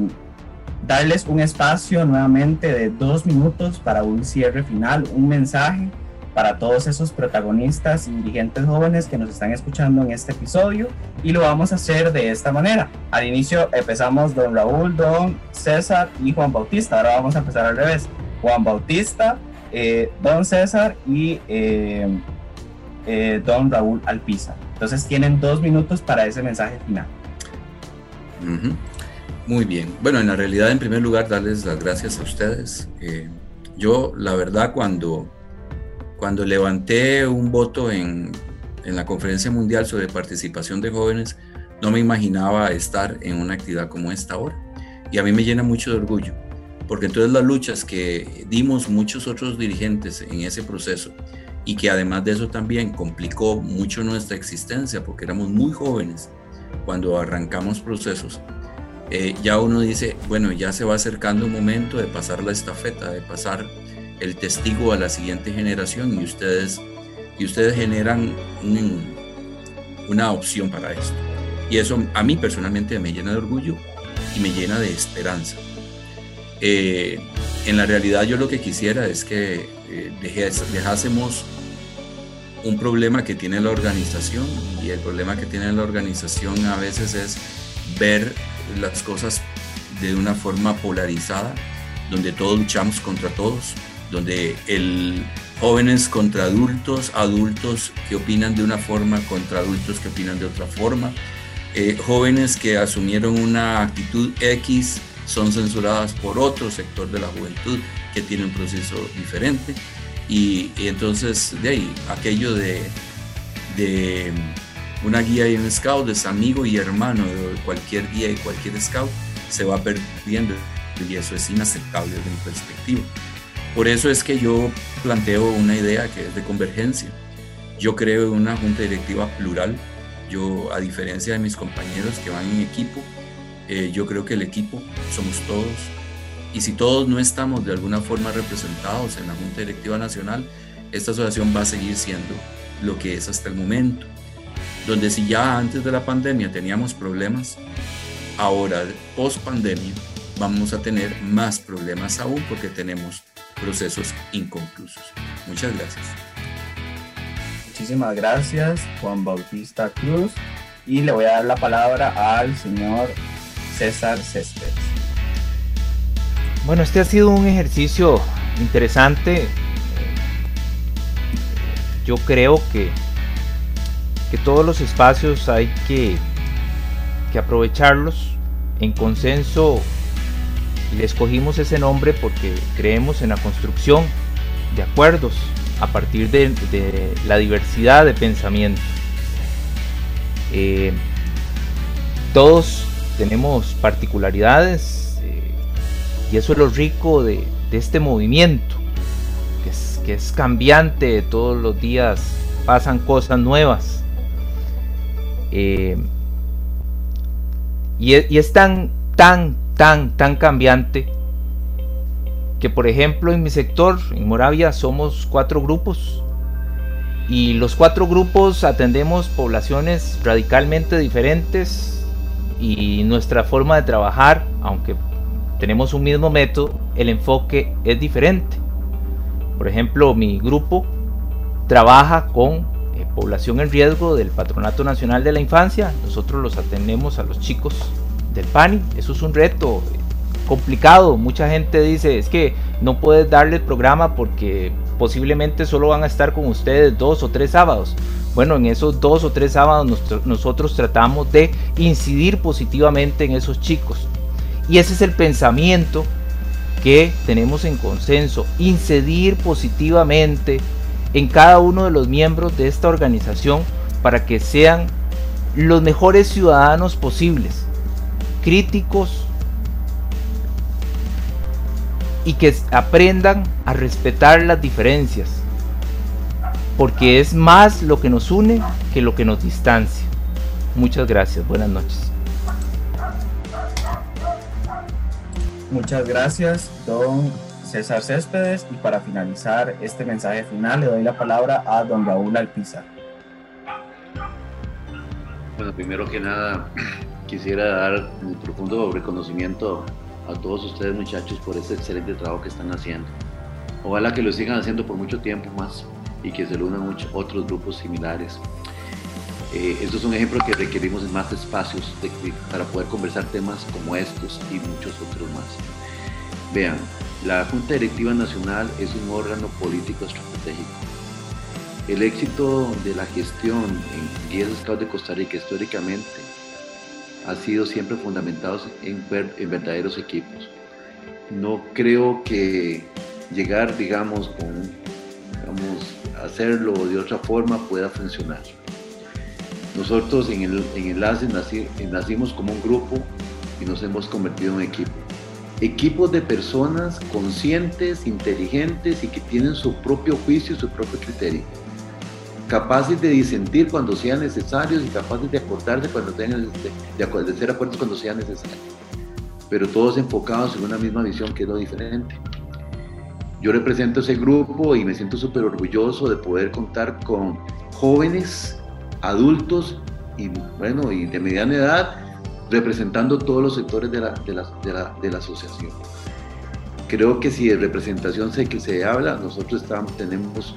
darles un espacio nuevamente de dos minutos para un cierre final, un mensaje para todos esos protagonistas y dirigentes jóvenes que nos están escuchando en este episodio y lo vamos a hacer de esta manera. Al inicio empezamos don Raúl, don César y Juan Bautista. Ahora vamos a empezar al revés. Juan Bautista, eh, don César y eh, eh, don Raúl Alpiza. Entonces tienen dos minutos para ese mensaje final. Muy bien. Bueno, en la realidad, en primer lugar, darles las gracias a ustedes. yo, la verdad, cuando cuando levanté un voto en, en la Conferencia Mundial sobre Participación de Jóvenes, no me imaginaba estar en una actividad como esta ahora. Y a mí me llena mucho de orgullo, porque entonces las luchas que dimos muchos otros dirigentes en ese proceso y que además de eso también complicó mucho nuestra existencia, porque éramos muy jóvenes cuando arrancamos procesos, eh, ya uno dice, bueno, ya se va acercando un momento de pasar la estafeta, de pasar el testigo a la siguiente generación y ustedes, y ustedes generan una opción para esto. Y eso a mí personalmente me llena de orgullo y me llena de esperanza. Eh, en la realidad yo lo que quisiera es que eh, dejásemos un problema que tiene la organización y el problema que tiene la organización a veces es ver las cosas de una forma polarizada, donde todos luchamos contra todos, donde jóvenes contra adultos, adultos que opinan de una forma contra adultos que opinan de otra forma, eh, jóvenes que asumieron una actitud X son censuradas por otro sector de la juventud que tiene un proceso diferente y, entonces de ahí aquello de, de una guía y un scout es amigo y hermano de cualquier guía y cualquier scout se va perdiendo y eso es inaceptable desde mi perspectiva. Por eso es que yo planteo una idea que es de convergencia. Yo creo en una junta directiva plural. Yo, a diferencia de mis compañeros que van en equipo, eh, yo creo que el equipo somos todos y si todos no estamos de alguna forma representados en la Junta Directiva Nacional, esta asociación va a seguir siendo lo que es hasta el momento. Donde si ya antes de la pandemia teníamos problemas, ahora post pandemia vamos a tener más problemas aún porque tenemos procesos inconclusos. Muchas gracias. Muchísimas gracias, Juan Bautista Cruz. Y le voy a dar la palabra al señor César Céspedes. Bueno, este ha sido un ejercicio interesante. Yo creo que, que todos los espacios hay que, que aprovecharlos en consenso. Le escogimos ese nombre porque creemos en la construcción de acuerdos a partir de, la diversidad de pensamiento. Eh, todos tenemos particularidades eh, y eso es lo rico de, este movimiento, que es, cambiante, todos los días pasan cosas nuevas. Eh, y, y es tan, tan, tan, tan cambiante que por ejemplo en mi sector, en Moravia, somos cuatro grupos y los cuatro grupos atendemos poblaciones radicalmente diferentes y nuestra forma de trabajar, aunque tenemos un mismo método, el enfoque es diferente. Por ejemplo, mi grupo trabaja con eh, población en riesgo del Patronato Nacional de la Infancia. Nosotros los atendemos a los chicos del PANI. Eso es un reto complicado. Mucha gente dice, es que no puedes darle el programa porque posiblemente solo van a estar con ustedes dos o tres sábados. Bueno, en esos dos o tres sábados nosotros tratamos de incidir positivamente en esos chicos. Y ese es el pensamiento que tenemos en consenso, incidir positivamente en cada uno de los miembros de esta organización para que sean los mejores ciudadanos posibles, críticos, y que aprendan a respetar las diferencias, porque es más lo que nos une que lo que nos distancia. Muchas gracias, buenas noches. Muchas gracias, don César Céspedes. Y para finalizar este mensaje final, le doy la palabra a don Raúl Alpizar. Bueno, primero que nada, <clears throat> quisiera dar un profundo reconocimiento a todos ustedes muchachos por ese excelente trabajo que están haciendo. Ojalá que lo sigan haciendo por mucho tiempo más y que se unan muchos otros grupos similares. Eh, esto es ejemplo que requerimos más espacios para poder conversar temas como estos y muchos otros más. Vean, la Junta Directiva Nacional es un órgano político estratégico. El éxito de la gestión en 10 estados de Costa Rica históricamente ha sido siempre fundamentados en, verdaderos equipos. No creo que llegar, digamos, con, digamos, hacerlo de otra forma pueda funcionar. Nosotros en el en Enlace nacimos como un grupo y nos hemos convertido en equipo. Equipos de personas conscientes, inteligentes y que tienen su propio juicio y su propio criterio capaces de disentir cuando sea necesario y capaces de acordarse cuando tengan de, cuando sea necesario. Pero todos enfocados en una misma visión que es lo diferente. Yo represento ese grupo y me siento súper orgulloso de poder contar con jóvenes, adultos y bueno, y de mediana edad representando todos los sectores de la, de la, de la, de la asociación. Creo que si de representación sé que se habla, nosotros estamos, tenemos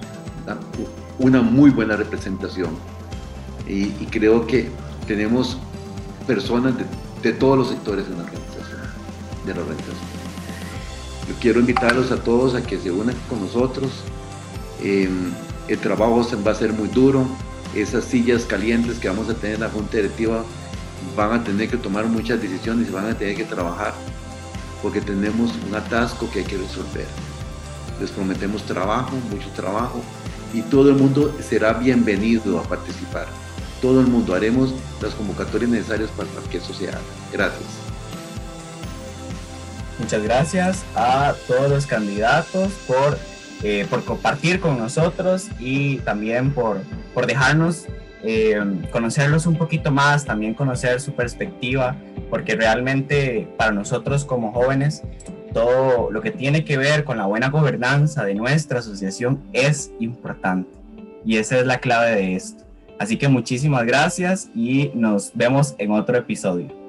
una muy buena representación. Y, creo que tenemos personas de, todos los sectores de la organización. De la organización. Yo quiero invitarlos a todos a que se unan con nosotros. Em, el trabajo va a ser muy duro. Esas sillas calientes que vamos a tener en la Junta Directiva van a tener que tomar muchas decisiones y van a tener que trabajar porque tenemos un atasco que hay que resolver. Les prometemos trabajo, mucho trabajo, y todo el mundo será bienvenido a participar. Todo el mundo haremos las convocatorias necesarias para que eso se. Gracias. Muchas gracias a todos los candidatos por, eh, por compartir con nosotros y también por, por dejarnos eh, conocerlos un poquito más, también conocer su perspectiva, porque realmente para nosotros como jóvenes todo lo que tiene que ver con la buena gobernanza de nuestra asociación es importante. Y esa es la clave de esto. Así que muchísimas gracias y nos vemos en otro episodio.